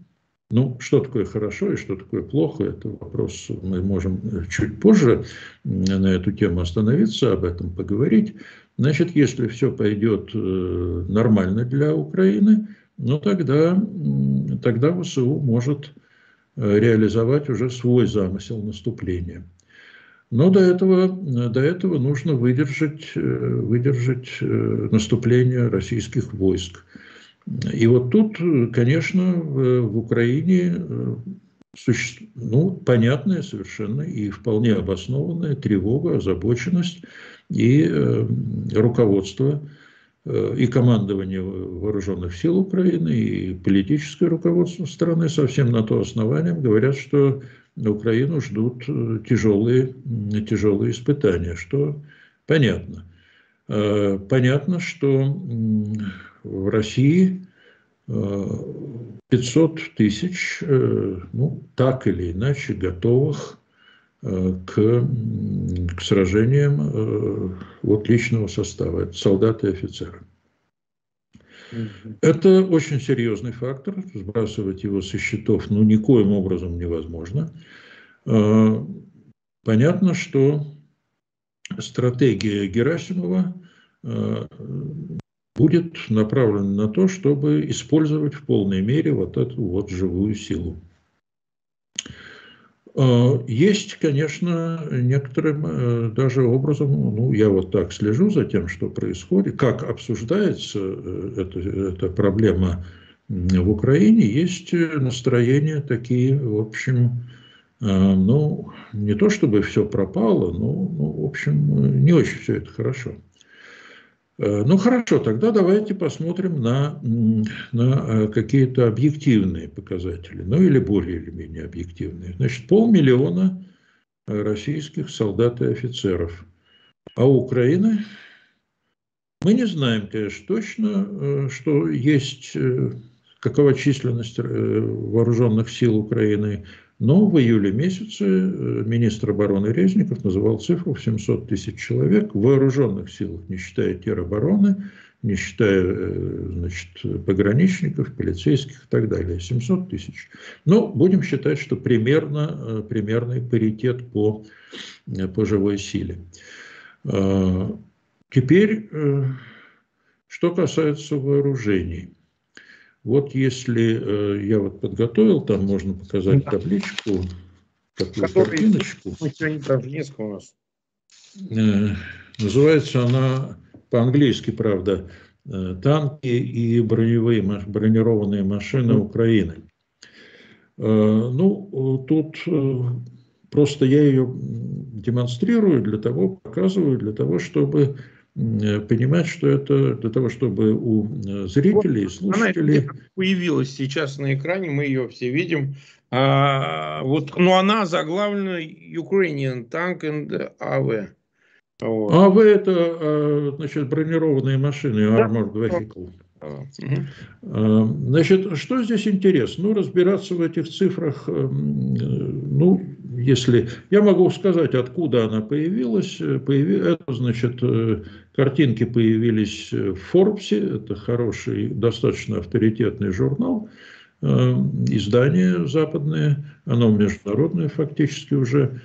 ну, что такое хорошо и что такое плохо, это вопрос, мы можем чуть позже на эту тему остановиться, об этом поговорить. Значит, если все пойдет э, нормально для Украины, ну тогда, тогда ВСУ может э, реализовать уже свой замысел наступления. Но до этого, до этого нужно выдержать, э, выдержать наступление российских войск. И вот тут, конечно, в Украине э, ну, понятная совершенно и вполне обоснованная тревога, озабоченность и э, руководство э, и командование вооруженных сил Украины, и политическое руководство страны совсем на то основанием говорят, что Украину ждут тяжелые, тяжелые испытания, что понятно. Понятно, что в России 500 тысяч, ну, так или иначе, готовых к, к сражениям вот личного состава, это солдаты и офицеры. Это очень серьезный фактор, сбрасывать его со счетов ну никоим образом невозможно. Понятно, что стратегия Герасимова э, будет направлена на то, чтобы использовать в полной мере вот эту вот живую силу. Э, есть, конечно, некоторым э, даже образом, ну, я вот так слежу за тем, что происходит, как обсуждается эта, эта проблема в Украине, есть настроения такие, в общем, а, ну, не то чтобы все пропало, но, ну, в общем, не очень все это хорошо. А, ну хорошо, тогда давайте посмотрим на, на а, какие-то объективные показатели, ну или более или менее объективные. Значит, полмиллиона российских солдат и офицеров. А Украины мы не знаем, конечно, точно, что есть, э, какова численность э, вооруженных сил Украины – но в июле месяце э, министр обороны Резников называл цифру в 700 тысяч человек в вооруженных силах, не считая теробороны, не считая э, значит, пограничников, полицейских и так далее. 700 тысяч. Но будем считать, что примерно, э, примерный паритет по, по живой силе. Теперь, что касается вооружений. Вот если э, я вот подготовил, там можно показать табличку, такую Который, картиночку. У нас. Э, называется она по-английски, правда, э, «Танки и броневые, бронированные машины Украины». Э, ну, тут э, просто я ее демонстрирую для того, показываю для того, чтобы понимать, что это для того, чтобы у э, зрителей, слушателей... Она появилась сейчас на экране, мы ее все видим. А, вот, но она заглавлена Ukrainian Tank and AV. Вот. АВ это э, значит, бронированные машины, Armored Vehicle. Значит, что здесь интересно? Ну, разбираться в этих цифрах, ну, если... Я могу сказать, откуда она появилась. Появи... Это, значит, Картинки появились в Форбсе, это хороший, достаточно авторитетный журнал, э, издание западное, оно международное фактически уже,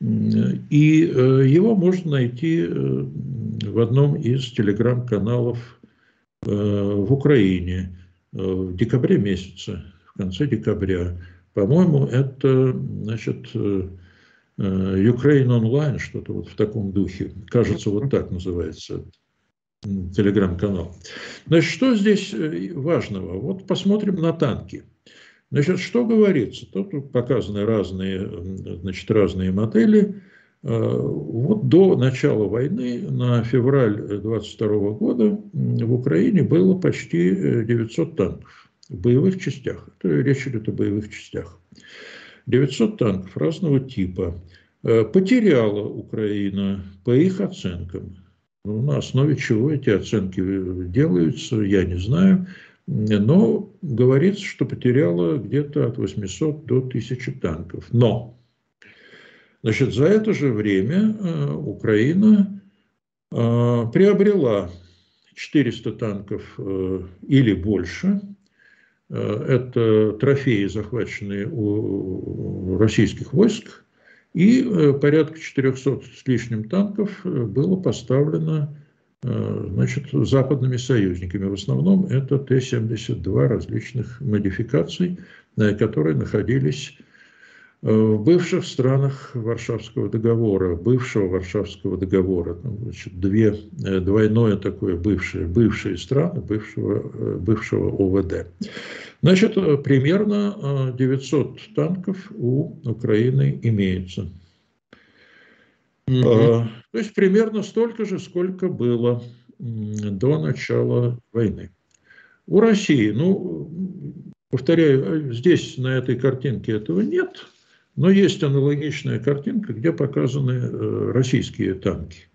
и э, его можно найти э, в одном из телеграм-каналов в Украине в декабре месяце, в конце декабря. По-моему, это, значит, Ukraine Online, что-то вот в таком духе. Кажется, вот так называется телеграм-канал. Значит, что здесь э, важного? Вот посмотрим на танки. Значит, что говорится? Тут показаны разные, значит, разные модели. Э, вот до начала войны, на февраль 22 года, в Украине было почти 900 танков в боевых частях. Это речь идет о боевых частях. 900 танков разного типа э, потеряла Украина по их оценкам. Ну, на основе чего эти оценки делаются, я не знаю. Но говорится, что потеряла где-то от 800 до 1000 танков. Но значит, за это же время э, Украина э, приобрела 400 танков или больше – Э, это трофеи, захваченные у российских войск, и э, порядка 400 с лишним танков э, было поставлено значит, западными союзниками. В основном это Т-72 различных модификаций, которые находились в бывших странах Варшавского договора, бывшего Варшавского договора, значит, две, э, двойное такое бывшее, бывшие страны бывшего, э, бывшего ОВД. Значит, э, примерно 900 танков у Украины имеется. Угу. То есть примерно столько же, сколько было до начала войны. У России, ну, повторяю, здесь на этой картинке этого нет, но есть аналогичная картинка, где показаны э, российские танки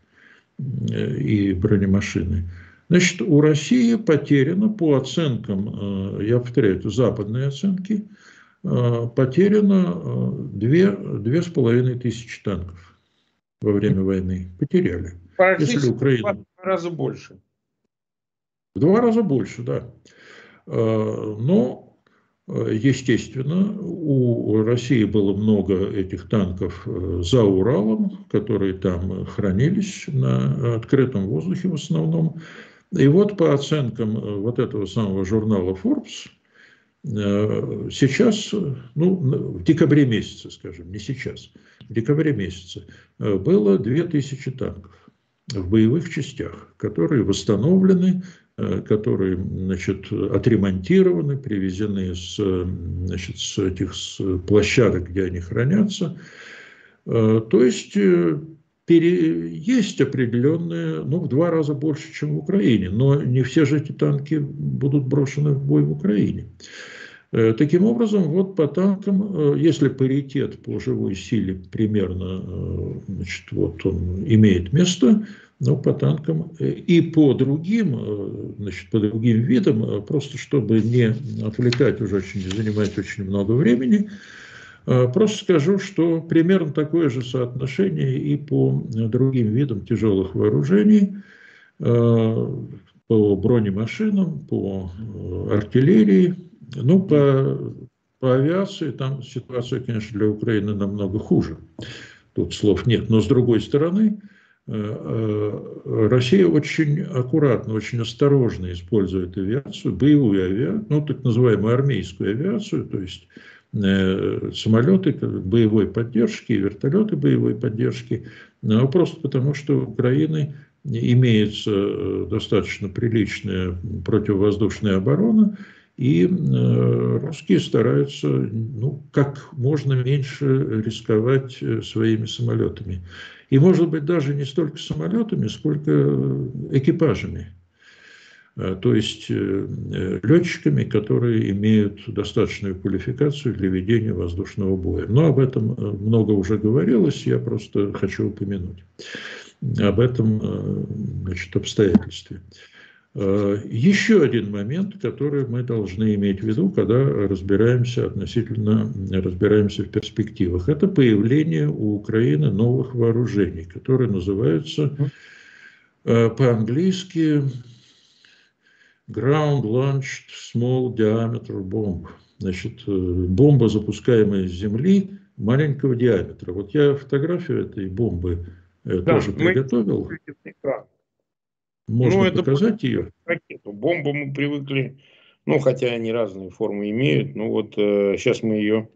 э, и бронемашины. Значит, у России потеряно по оценкам, я повторяю, это западные оценки, потеряно две, две с половиной тысячи танков во время войны. Потеряли. Если Украина... в два раза больше. В два раза больше, да. Но Естественно, у России было много этих танков э, за Уралом, которые там хранились на открытом воздухе в основном. И вот по оценкам э, вот этого самого журнала Forbes, э, сейчас, ну, в декабре месяце, скажем, не сейчас, в декабре месяце было 2000 танков в боевых частях, которые восстановлены Э, которые значит, отремонтированы, привезены с, значит, с этих с площадок, где они хранятся. Э, то есть э, пере, есть определенные, ну, в два раза больше, чем в Украине, но не все же эти танки будут брошены в бой в Украине. Таким образом, вот по танкам, если паритет по живой силе примерно значит, вот он имеет место, но по танкам э, и по другим, э, значит, по другим видам, э, просто чтобы не отвлекать уже очень, занимать очень много времени, просто скажу, что примерно такое же соотношение и по другим видам тяжелых вооружений, по бронемашинам, по артиллерии, ну, по, по авиации там ситуация, конечно, для Украины намного хуже. Тут слов нет. Но с другой стороны, Россия очень аккуратно, очень осторожно использует авиацию, боевую авиацию, ну, так называемую армейскую авиацию, то есть э, самолеты боевой поддержки, вертолеты боевой поддержки, но просто потому, что у Украины имеется достаточно приличная противовоздушная оборона, и русские стараются ну, как можно меньше рисковать своими самолетами. И, может быть, даже не столько самолетами, сколько экипажами. Э, то есть э, летчиками, которые имеют достаточную квалификацию для ведения воздушного боя. Но об этом э, много уже говорилось, я просто хочу упомянуть об этом значит, обстоятельстве. Э, еще один момент, который мы должны иметь в виду, когда разбираемся относительно, разбираемся в перспективах, это появление у Украины новых вооружений, которые называются э, по-английски Ground Launched Small Diameter Bomb. Значит, э, бомба, запускаемая с Земли маленького диаметра. Вот я фотографию этой бомбы да, тоже приготовил. Можно ну, это показать ее? Ракету. Бомбу мы привыкли, ну, хотя они разные формы имеют, ну вот э, сейчас мы ее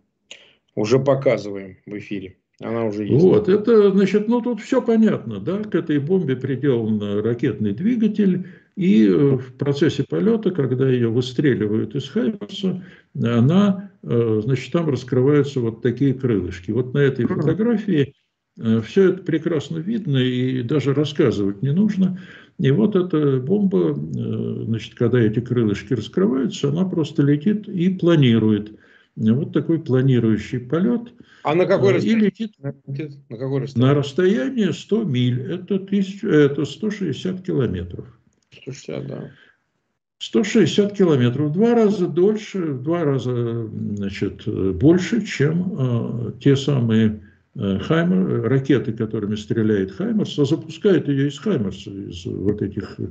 уже показываем в эфире. Она уже есть. Вот, это, значит, ну тут все понятно, да, к этой бомбе приделан ракетный двигатель, и э, в процессе полета, когда ее выстреливают из Хаймерса, она, э, значит, там раскрываются вот такие крылышки. Вот на этой фотографии э, все это прекрасно видно, и даже рассказывать не нужно. И вот эта бомба, э, значит, когда эти крылышки раскрываются, она просто летит и планирует. Вот такой планирующий полет. А на какой расстоянии? И летит на, какой расстоянии? на расстояние 100 миль. Это, тысяч, это 160 километров. 160, да. 160 километров, два раза дольше, в два раза значит, больше, чем э, те самые Э, Хаймер, ракеты, которыми стреляет Хаймерс, а запускает ее из Хаймерса, из вот этих э,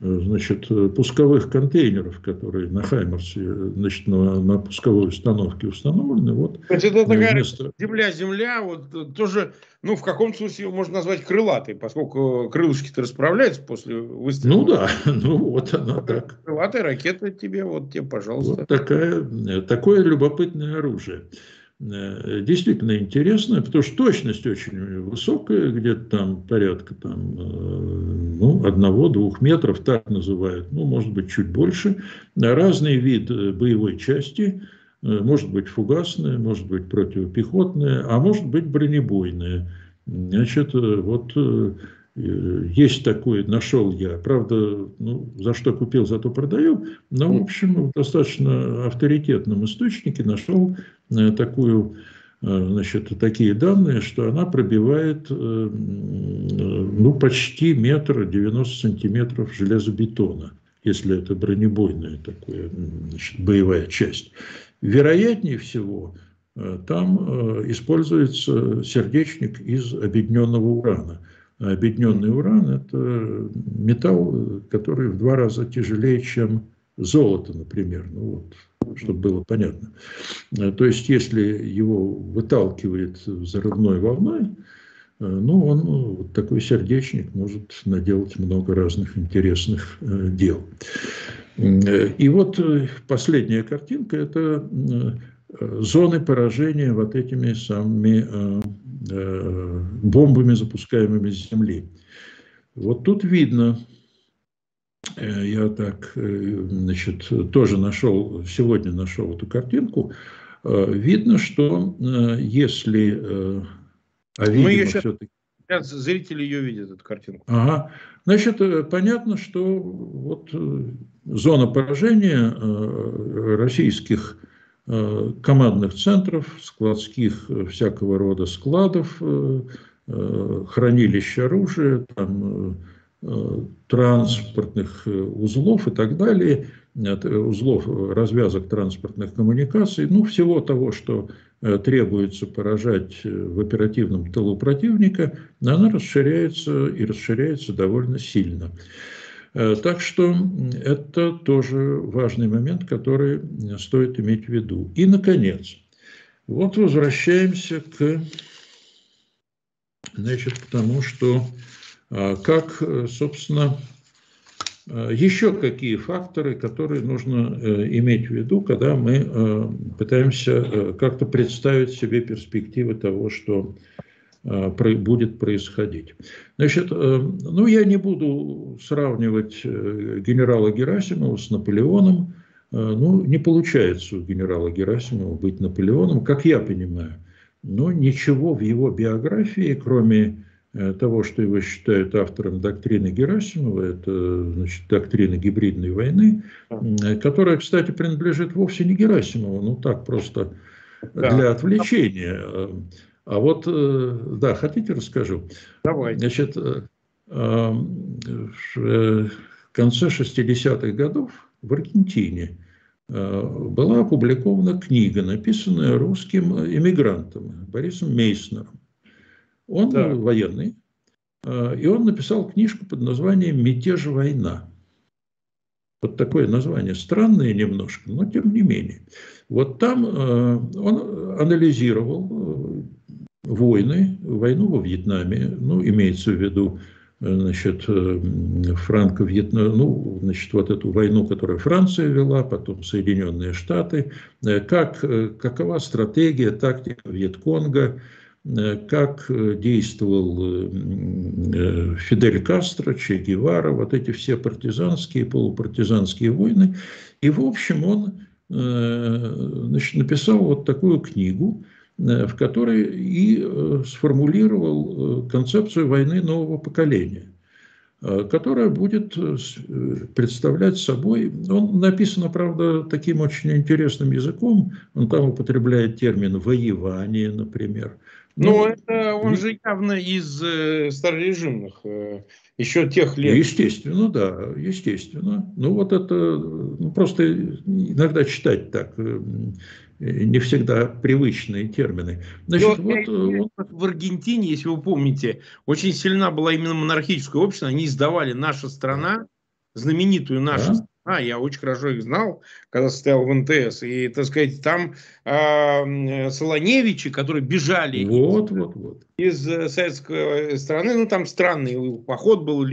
значит, пусковых контейнеров, которые на Хаймерсе, значит, на, на пусковой установке установлены. Вот, Кстати, это такая вместо... земля-земля, вот тоже, ну, в каком смысле его можно назвать крылатой, поскольку крылышки-то расправляются после выстрела. Ну да, [laughs] ну вот она так. Крылатая ракета тебе, вот тебе, пожалуйста. Вот такая, такое любопытное оружие. Э, действительно интересно, потому что точность очень высокая, где-то там порядка там, э, ну, одного-двух метров, так называют, ну, может быть, чуть больше. Разный вид э, боевой части, может быть фугасная, может быть противопехотная, а может быть бронебойная. Значит, вот есть такой, нашел я, правда, ну, за что купил, зато продаю, но, в общем, в достаточно авторитетном источнике нашел э, такую значит, такие данные, что она пробивает ну, почти метр 90 сантиметров железобетона, если это бронебойная такая значит, боевая часть. Вероятнее всего, там используется сердечник из объединенного урана – объединенный уран – это металл, который в два раза тяжелее, чем золото, например. Ну вот, чтобы было понятно. То есть, если его выталкивает взрывной волной, ну, он, вот такой сердечник может наделать много разных интересных э, дел. И вот э, последняя картинка – это э, зоны поражения вот этими самыми Э, бомбами, запускаемыми с Земли. Вот тут видно, э, я так, э, значит, тоже нашел, сегодня нашел эту картинку, видно, что если... А видимо, Мы ее сейчас, сейчас зрители ее видят, эту картинку. Ага. Значит, понятно, что вот зона поражения российских Э, командных центров, складских э, всякого рода складов, э, хранилищ оружия, там, транспортных узлов и так далее, узлов развязок транспортных коммуникаций, ну, всего того, что требуется поражать в оперативном тылу противника, она расширяется и расширяется довольно сильно. Э, так что это тоже важный момент, который стоит иметь в виду. И, наконец, вот возвращаемся к, значит, к тому, что а, как, собственно, а, еще какие факторы, которые нужно э, иметь в виду, когда мы э, пытаемся как-то представить себе перспективы того, что будет происходить. Значит, э, ну я не буду сравнивать э, генерала Герасимова с Наполеоном. Ну, не получается у генерала Герасимова быть Наполеоном, как я понимаю. Но ничего в его биографии, кроме того, что его считают автором доктрины Герасимова, это значит, доктрина гибридной войны, которая, кстати, принадлежит вовсе не Герасимову, ну так просто да. для отвлечения. А вот, э, да, хотите расскажу? Давай. Значит, э, в конце 60-х годов в Аргентине э, была опубликована книга, написанная русским иммигрантом Борисом Мейснером. Он да. военный, и он написал книжку под названием «Мятеж война». Вот такое название странное немножко, но тем не менее. Вот там он анализировал войны, войну во Вьетнаме, ну, имеется в виду э, значит, э, франко-вьетнам, ну, значит, вот эту войну, которую Франция вела, потом Соединенные Штаты, э, как, какова стратегия, тактика Вьетконга, как действовал Фидель Кастро, Че Гевара, вот эти все партизанские, полупартизанские войны. И, в общем, он значит, написал вот такую книгу, в которой и э, сформулировал э, концепцию войны нового поколения, которая будет представлять собой, он написано, правда, таким очень интересным языком, он там употребляет термин «воевание», например. Но ну, это он же явно из э, старорежимных, э, еще тех лет. Естественно, да, естественно. Ну вот это ну, просто иногда читать так не всегда привычные термины. Значит, вот, вот, в Аргентине, если вы помните, очень сильна была именно монархическое общество, они издавали «Наша страна», знаменитую «Наша да? страна», я очень хорошо их знал, когда состоял в НТС. И, так сказать, там э, Солоневичи, которые бежали вот, из, вот, вот. из э, советской страны, ну там странный поход был,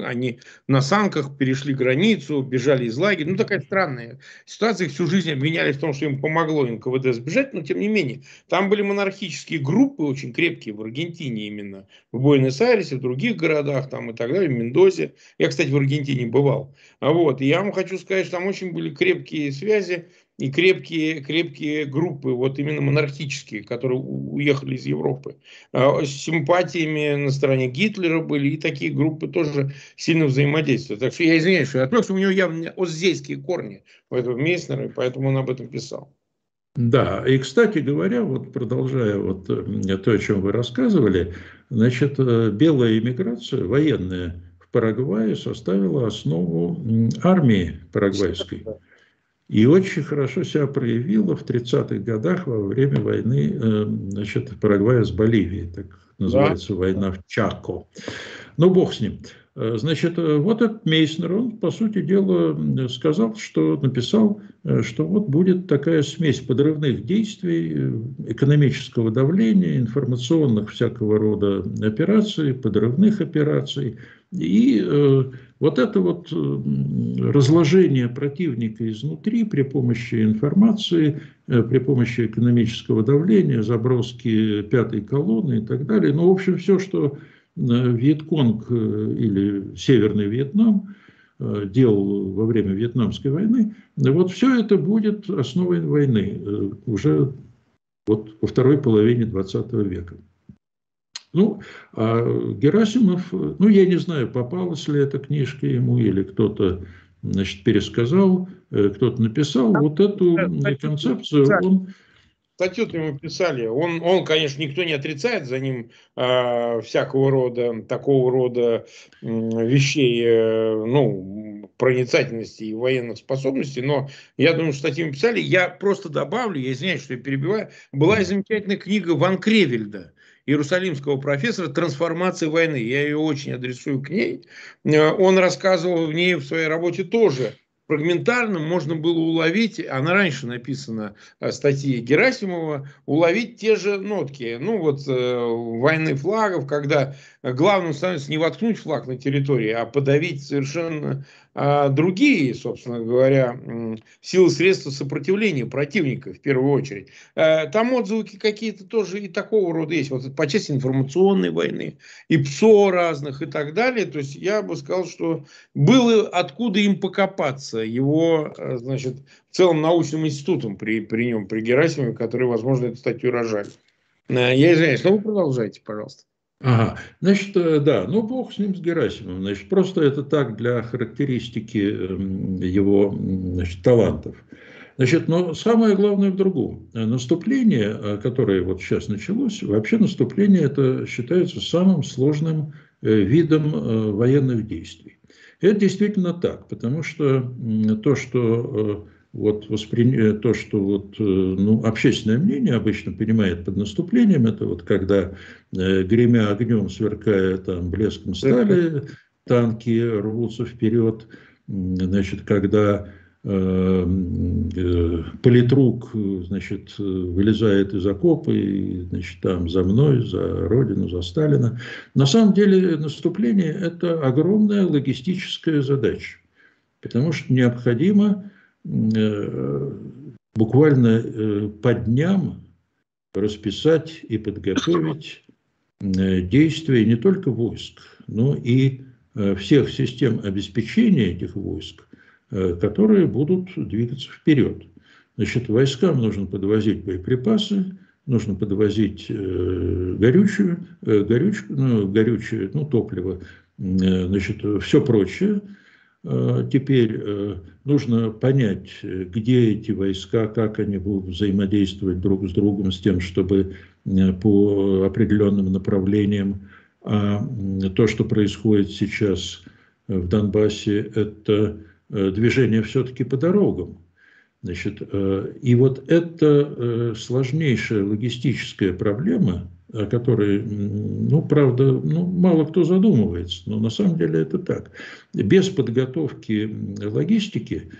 они на санках перешли границу, бежали из лагеря. Ну такая странная ситуация. Их всю жизнь обвиняли в том, что им помогло НКВД сбежать, но тем не менее. Там были монархические группы очень крепкие в Аргентине именно, в Буэнос-Айресе, в других городах там и так далее, в Мендозе. Я, кстати, в Аргентине бывал. Вот. И я вам хочу сказать, что там очень были крепкие связи и крепкие, крепкие группы, вот именно монархические, которые уехали из Европы. А, с симпатиями на стороне Гитлера были, и такие группы тоже сильно взаимодействуют. Так что я извиняюсь, что я отвлекся, у него явно оздейские корни у этого Мейснера, и поэтому он об этом писал. Да, и, кстати говоря, вот продолжая вот то, о чем вы рассказывали, значит, белая иммиграция, военная в Парагвае составила основу армии парагвайской. И очень хорошо себя проявила в 30-х годах во время войны значит, Парагвая с Боливией, так называется да. война в Чако. Ну, бог с ним. Э, значит, э, вот этот Мейснер, он, по сути дела, сказал, что написал, э, что вот будет такая смесь подрывных действий, экономического давления, информационных всякого рода операций, подрывных операций. И вот это вот разложение противника изнутри при помощи информации, при помощи экономического давления, заброски пятой колонны и так далее. Ну, в общем, все, что Вьетконг э, или Северный Вьетнам э, делал во время Вьетнамской войны, вот все это будет основой войны э, уже вот во второй половине 20 века. Ну, а Герасимов, ну, я не знаю, попалась ли эта книжка ему или кто-то, значит, пересказал, кто-то написал, вот эту концепцию он статью ему писали. Он, он, конечно, никто не отрицает за ним э, всякого рода, такого рода э, вещей, э, ну, проницательности и военных способностей, но я думаю, что статью писали. Я просто добавлю, я извиняюсь, что я перебиваю, была замечательная книга Ван Кревельда, иерусалимского профессора «Трансформация войны». Я ее очень адресую к ней. Э, он рассказывал в ней в своей работе тоже фрагментарно можно было уловить, она раньше написана э, статьи Герасимова, уловить те же нотки. Ну вот э, войны флагов, когда главным становится не воткнуть флаг на территории, а подавить совершенно а другие, собственно говоря, силы средства сопротивления противника в первую очередь. Э, там отзвуки какие-то тоже и такого рода есть. Вот по части информационной войны, и ПСО разных и так далее. То есть я бы сказал, что было откуда им покопаться его, э, значит, целым научным институтом при, при нем, при Герасимове, который, возможно, эту статью рожали. Э, я извиняюсь, но вы продолжайте, пожалуйста. Ага, значит, э, да, ну бог с ним, с Герасимом, значит, просто это так для характеристики эм, его значит, талантов. Значит, но самое главное в другом. Наступление, э, которое вот сейчас началось, вообще наступление это считается самым сложным э, видом военных действий. Это действительно так, потому что то, что вот воспри... то, что вот, э, ну, общественное мнение обычно понимает под наступлением, это вот когда э, гремя огнем, сверкая там блеском стали, танки рвутся вперед, значит, когда э, э, политрук, значит, вылезает из окопа и, значит, там за мной, за Родину, за Сталина. На самом деле наступление – это огромная логистическая задача, потому что необходимо буквально э, по дням расписать и подготовить э, действия не только войск, но и всех систем обеспечения этих войск, которые будут двигаться вперед. Значит, войскам нужно подвозить боеприпасы, нужно подвозить горючую, горючку, ну, горючее, ну, топливо, значит, все прочее – Э, теперь э, нужно понять, где эти войска, как они будут взаимодействовать друг с другом, с тем, чтобы э, по определенным направлениям. А то, что происходит сейчас в Донбассе, это движение все-таки по дорогам. Значит, и вот это сложнейшая логистическая проблема, о которой, ну, правда, ну, мало кто задумывается, но на самом деле это так. Без подготовки логистики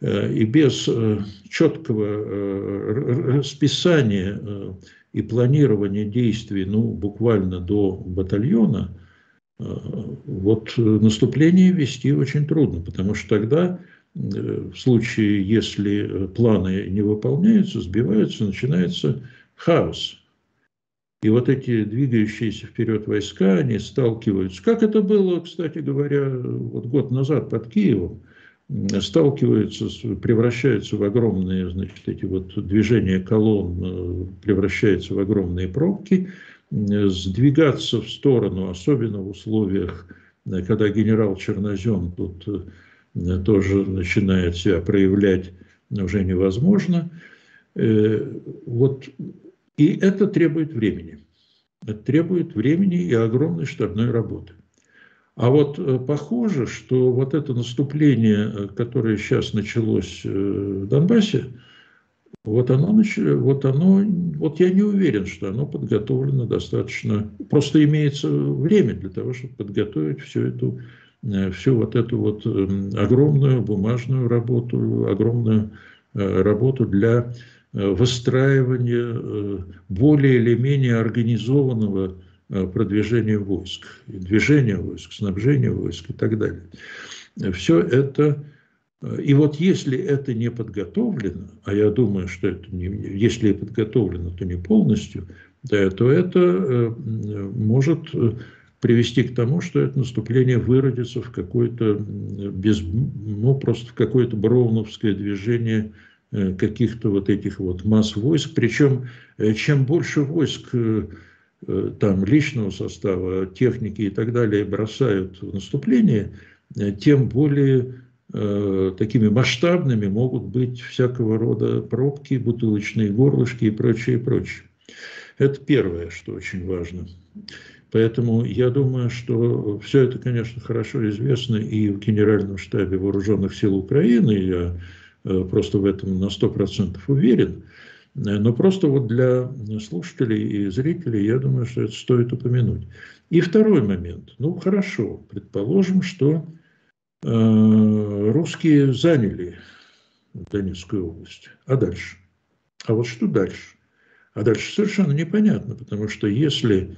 э, и без э, четкого э, расписания и планирования действий, ну, буквально до батальона, вот наступление вести очень трудно, потому что тогда в случае, если планы не выполняются, сбиваются, начинается хаос. И вот эти двигающиеся вперед войска, они сталкиваются, как это было, кстати говоря, вот год назад под Киевом, сталкиваются, превращаются в огромные, значит, эти вот движения колонн э, превращаются в огромные пробки, сдвигаться в сторону, особенно в условиях, э, когда генерал Чернозем тут э, тоже начинает себя проявлять, уже невозможно. Вот, и это требует времени. Это требует времени и огромной штабной работы. А вот похоже, что вот это наступление, которое сейчас началось в Донбассе, вот оно, вот оно, вот я не уверен, что оно подготовлено достаточно. Просто имеется время для того, чтобы подготовить всю эту, э, всю вот эту вот эм, огромную бумажную работу, огромную э, работу для э, выстраивания более или менее организованного продвижения войск, движения войск, снабжения войск и так далее. Все это и вот если это не подготовлено, а я думаю, что это не, если подготовлено, то не полностью, да, то это э, может привести к тому, что это наступление выродится в какое-то без, ну, просто в какое-то броуновское движение э, каких-то вот этих вот масс войск. Причем э, чем больше войск там личного состава, техники и так далее бросают в наступление, тем более Э, такими масштабными могут быть всякого рода пробки, бутылочные горлышки и прочее, и прочее. Это первое, что очень важно. Поэтому я думаю, что все это, конечно, хорошо известно и в Генеральном штабе Вооруженных сил Украины, я э, просто в этом на 100% уверен. Но просто вот для слушателей и зрителей, я думаю, что это стоит упомянуть. И второй момент. Ну, хорошо, предположим, что Э, русские заняли Донецкую область. А дальше? А вот что дальше? А дальше совершенно непонятно, потому что если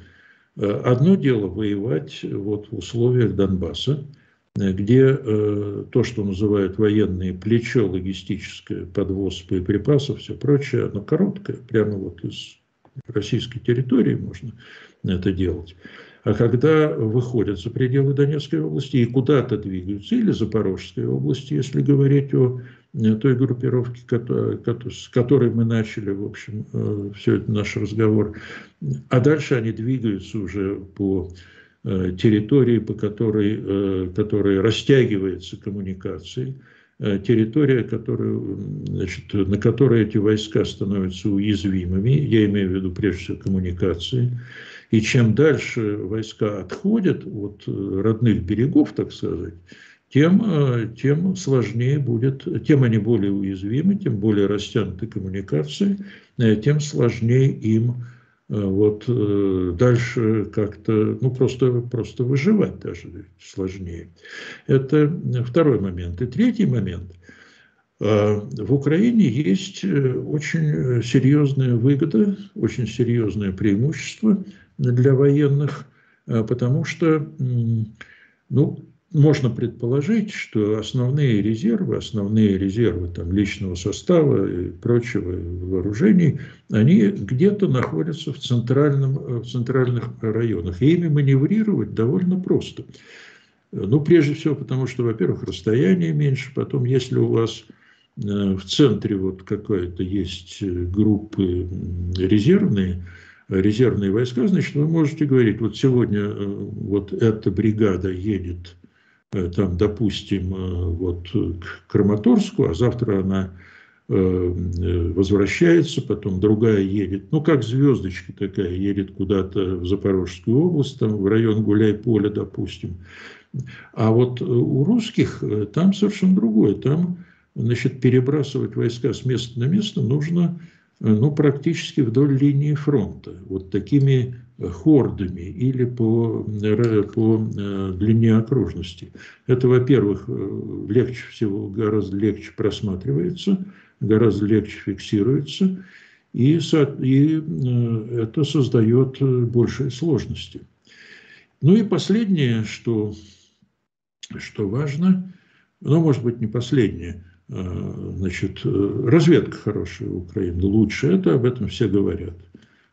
э, одно дело воевать вот в условиях Донбасса, э, где то, что называют военные плечо, логистическое, подвоз боеприпасов, все прочее, оно короткое, прямо вот из российской территории можно это делать. А когда выходят за пределы Донецкой области и куда-то двигаются, или Запорожской области, если говорить о э, той группировке, с которой мы начали, в общем, э, все это наш разговор, а дальше они двигаются уже по э, территории, по которой, которой растягивается коммуникацией, территория, которую, значит, на которой эти войска становятся уязвимыми, я имею в виду прежде всего коммуникации, и чем дальше войска отходят от э, родных берегов, так сказать, тем, э, тем сложнее будет, тем они более уязвимы, тем более растянуты коммуникации, э, тем сложнее им вот дальше как-то, ну просто, просто выживать даже сложнее. Это второй момент. И третий момент. В Украине есть очень серьезная выгода, очень серьезное преимущество – для военных, э, потому что, ну, можно предположить, что основные резервы, основные резервы там, личного состава и прочего вооружений, они где-то находятся в, центральном, э, в центральных районах. И ими маневрировать довольно просто. Ну, прежде всего, потому что, во-первых, расстояние меньше, потом, если у вас э, в центре вот какая-то есть группы резервные, резервные войска, значит, вы можете говорить, вот сегодня э, вот эта бригада едет э, там, допустим, э, вот к Краматорску, а завтра она возвращается, потом другая едет, ну, как звездочка такая, едет куда-то в Запорожскую область, там, в район Гуляй-Поля, допустим. А вот у русских там совершенно другое. Там, значит, перебрасывать войска с места на место нужно ну, практически вдоль линии фронта, вот такими хордами или по, по э, длине окружности. Это, во-первых, э, легче всего, гораздо легче просматривается, гораздо легче фиксируется, и, и э, это создает большие сложности. Ну и последнее, что, что важно, ну, может быть, не последнее – Э, значит, э, разведка хорошая у Украины, лучше это, об этом все говорят.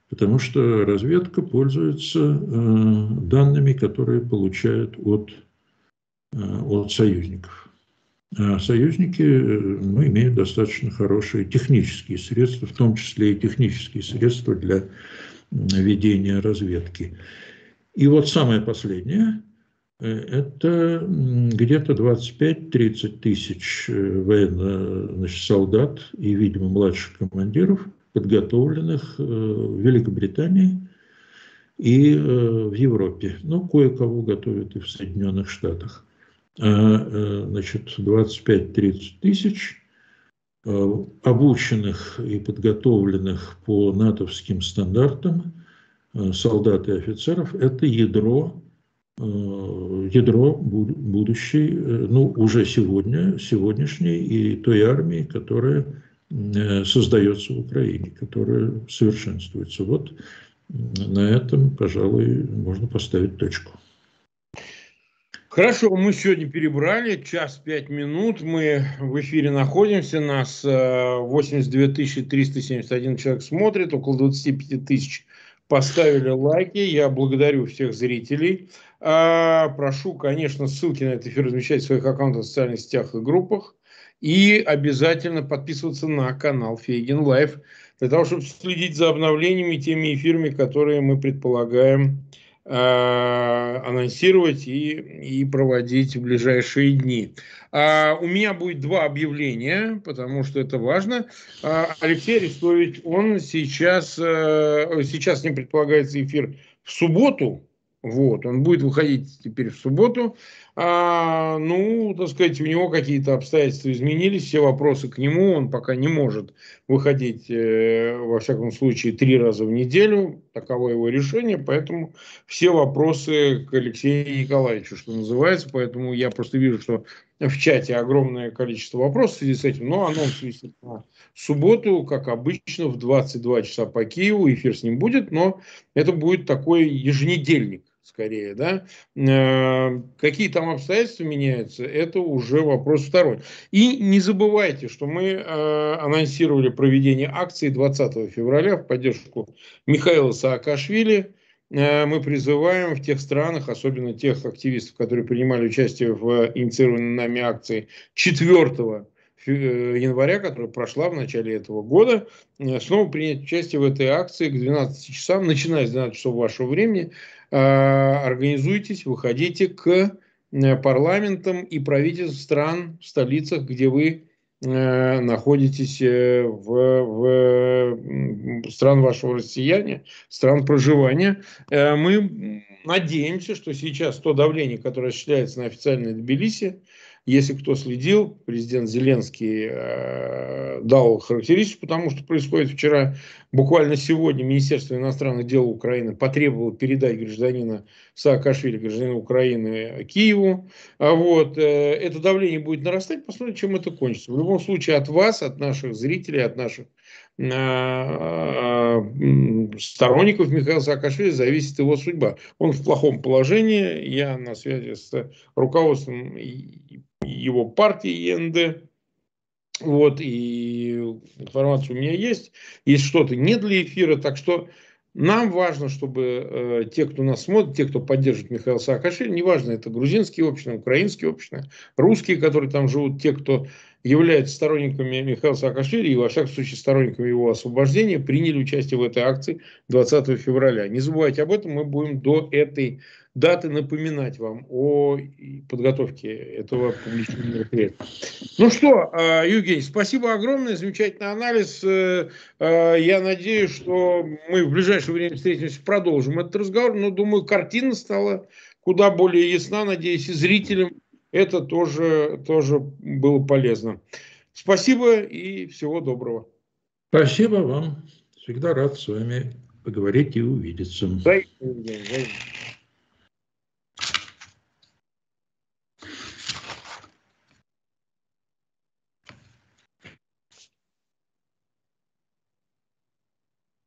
Потому что разведка пользуется э, данными, которые получают от, от союзников. А союзники ну, имеют достаточно хорошие технические средства, в том числе и технические средства для ведения разведки. И вот самое последнее, это где-то 25-30 тысяч военно значит, солдат и, видимо, младших командиров, подготовленных в Великобритании и в Европе. Ну, кое-кого готовят и в Соединенных Штатах. А, значит, 25-30 тысяч обученных и подготовленных по натовским стандартам солдат и офицеров – это ядро Э, ядро будущей, э, ну, уже сегодня, сегодняшней и той армии, которая э, создается в Украине, которая совершенствуется. Вот на этом, пожалуй, можно поставить точку. Хорошо, мы сегодня перебрали час пять минут, мы в эфире находимся, нас 82 371 человек смотрит, около 25 тысяч поставили лайки, я благодарю всех зрителей. А, прошу, конечно, ссылки на этот эфир размещать в своих аккаунтах в социальных сетях и группах. И обязательно подписываться на канал Фейгин Live для того, чтобы следить за обновлениями, теми эфирами, которые мы предполагаем э, анонсировать и, и проводить в ближайшие дни. А, у меня будет два объявления, потому что это важно. А, Алексей Арестович, он сейчас, э, сейчас не предполагается эфир в субботу, вот, он будет выходить теперь в субботу. А, ну, так сказать, у него какие-то обстоятельства изменились, все вопросы к нему, он пока не может выходить, э, во всяком случае, три раза в неделю, таково его решение, поэтому все вопросы к Алексею Николаевичу, что называется, поэтому я просто вижу, что в чате огромное количество вопросов в связи с этим, но анонс висит на субботу, как обычно, в 22 часа по Киеву, эфир с ним будет, но это будет такой еженедельник скорее, да, э, какие там обстоятельства меняются, это уже вопрос второй. И не забывайте, что мы э, анонсировали проведение акции 20 февраля в поддержку Михаила Саакашвили. Э, мы призываем в тех странах, особенно тех активистов, которые принимали участие в инициированной нами акции 4 января, которая прошла в начале этого года, снова принять участие в этой акции к 12 часам, начиная с 12 часов вашего времени, организуйтесь, выходите к э, парламентам и правительствам стран, в столицах, где вы э, находитесь в, в стран вашего россияне, стран проживания. Мы надеемся, что сейчас то давление, которое осуществляется на официальной Тбилиси, если кто следил, президент Зеленский э, дал характеристику потому что происходит вчера. Буквально сегодня Министерство иностранных дел Украины потребовало передать гражданина Саакашвили, гражданина Украины, Киеву. А вот, э, это давление будет нарастать, посмотрим, чем это кончится. В любом случае от вас, от наших зрителей, от наших э, сторонников Михаила Саакашвили зависит его судьба. Он в плохом положении, я на связи с руководством его партии ЕНД. Вот, и информация у меня есть. Есть что-то не для эфира, так что нам важно, чтобы э, те, кто нас смотрит, те, кто поддерживает Михаила Саакашвили, неважно, это грузинские общины, украинские общины, русские, которые там живут, те, кто являются сторонниками Михаила Саакашвили и, во всяком случае, сторонниками его освобождения, приняли участие в этой акции 20 февраля. Не забывайте об этом, мы будем до этой даты напоминать вам о подготовке этого публичного мероприятия. Ну что, а, Евгений, спасибо огромное, замечательный анализ. Э, э, я надеюсь, что мы в ближайшее время встретимся, продолжим этот разговор, но думаю, картина стала куда более ясна, надеюсь, и зрителям это тоже, тоже было полезно. Спасибо и всего доброго. Спасибо вам. Всегда рад с вами поговорить и увидеться. Дай, Евгений, дай.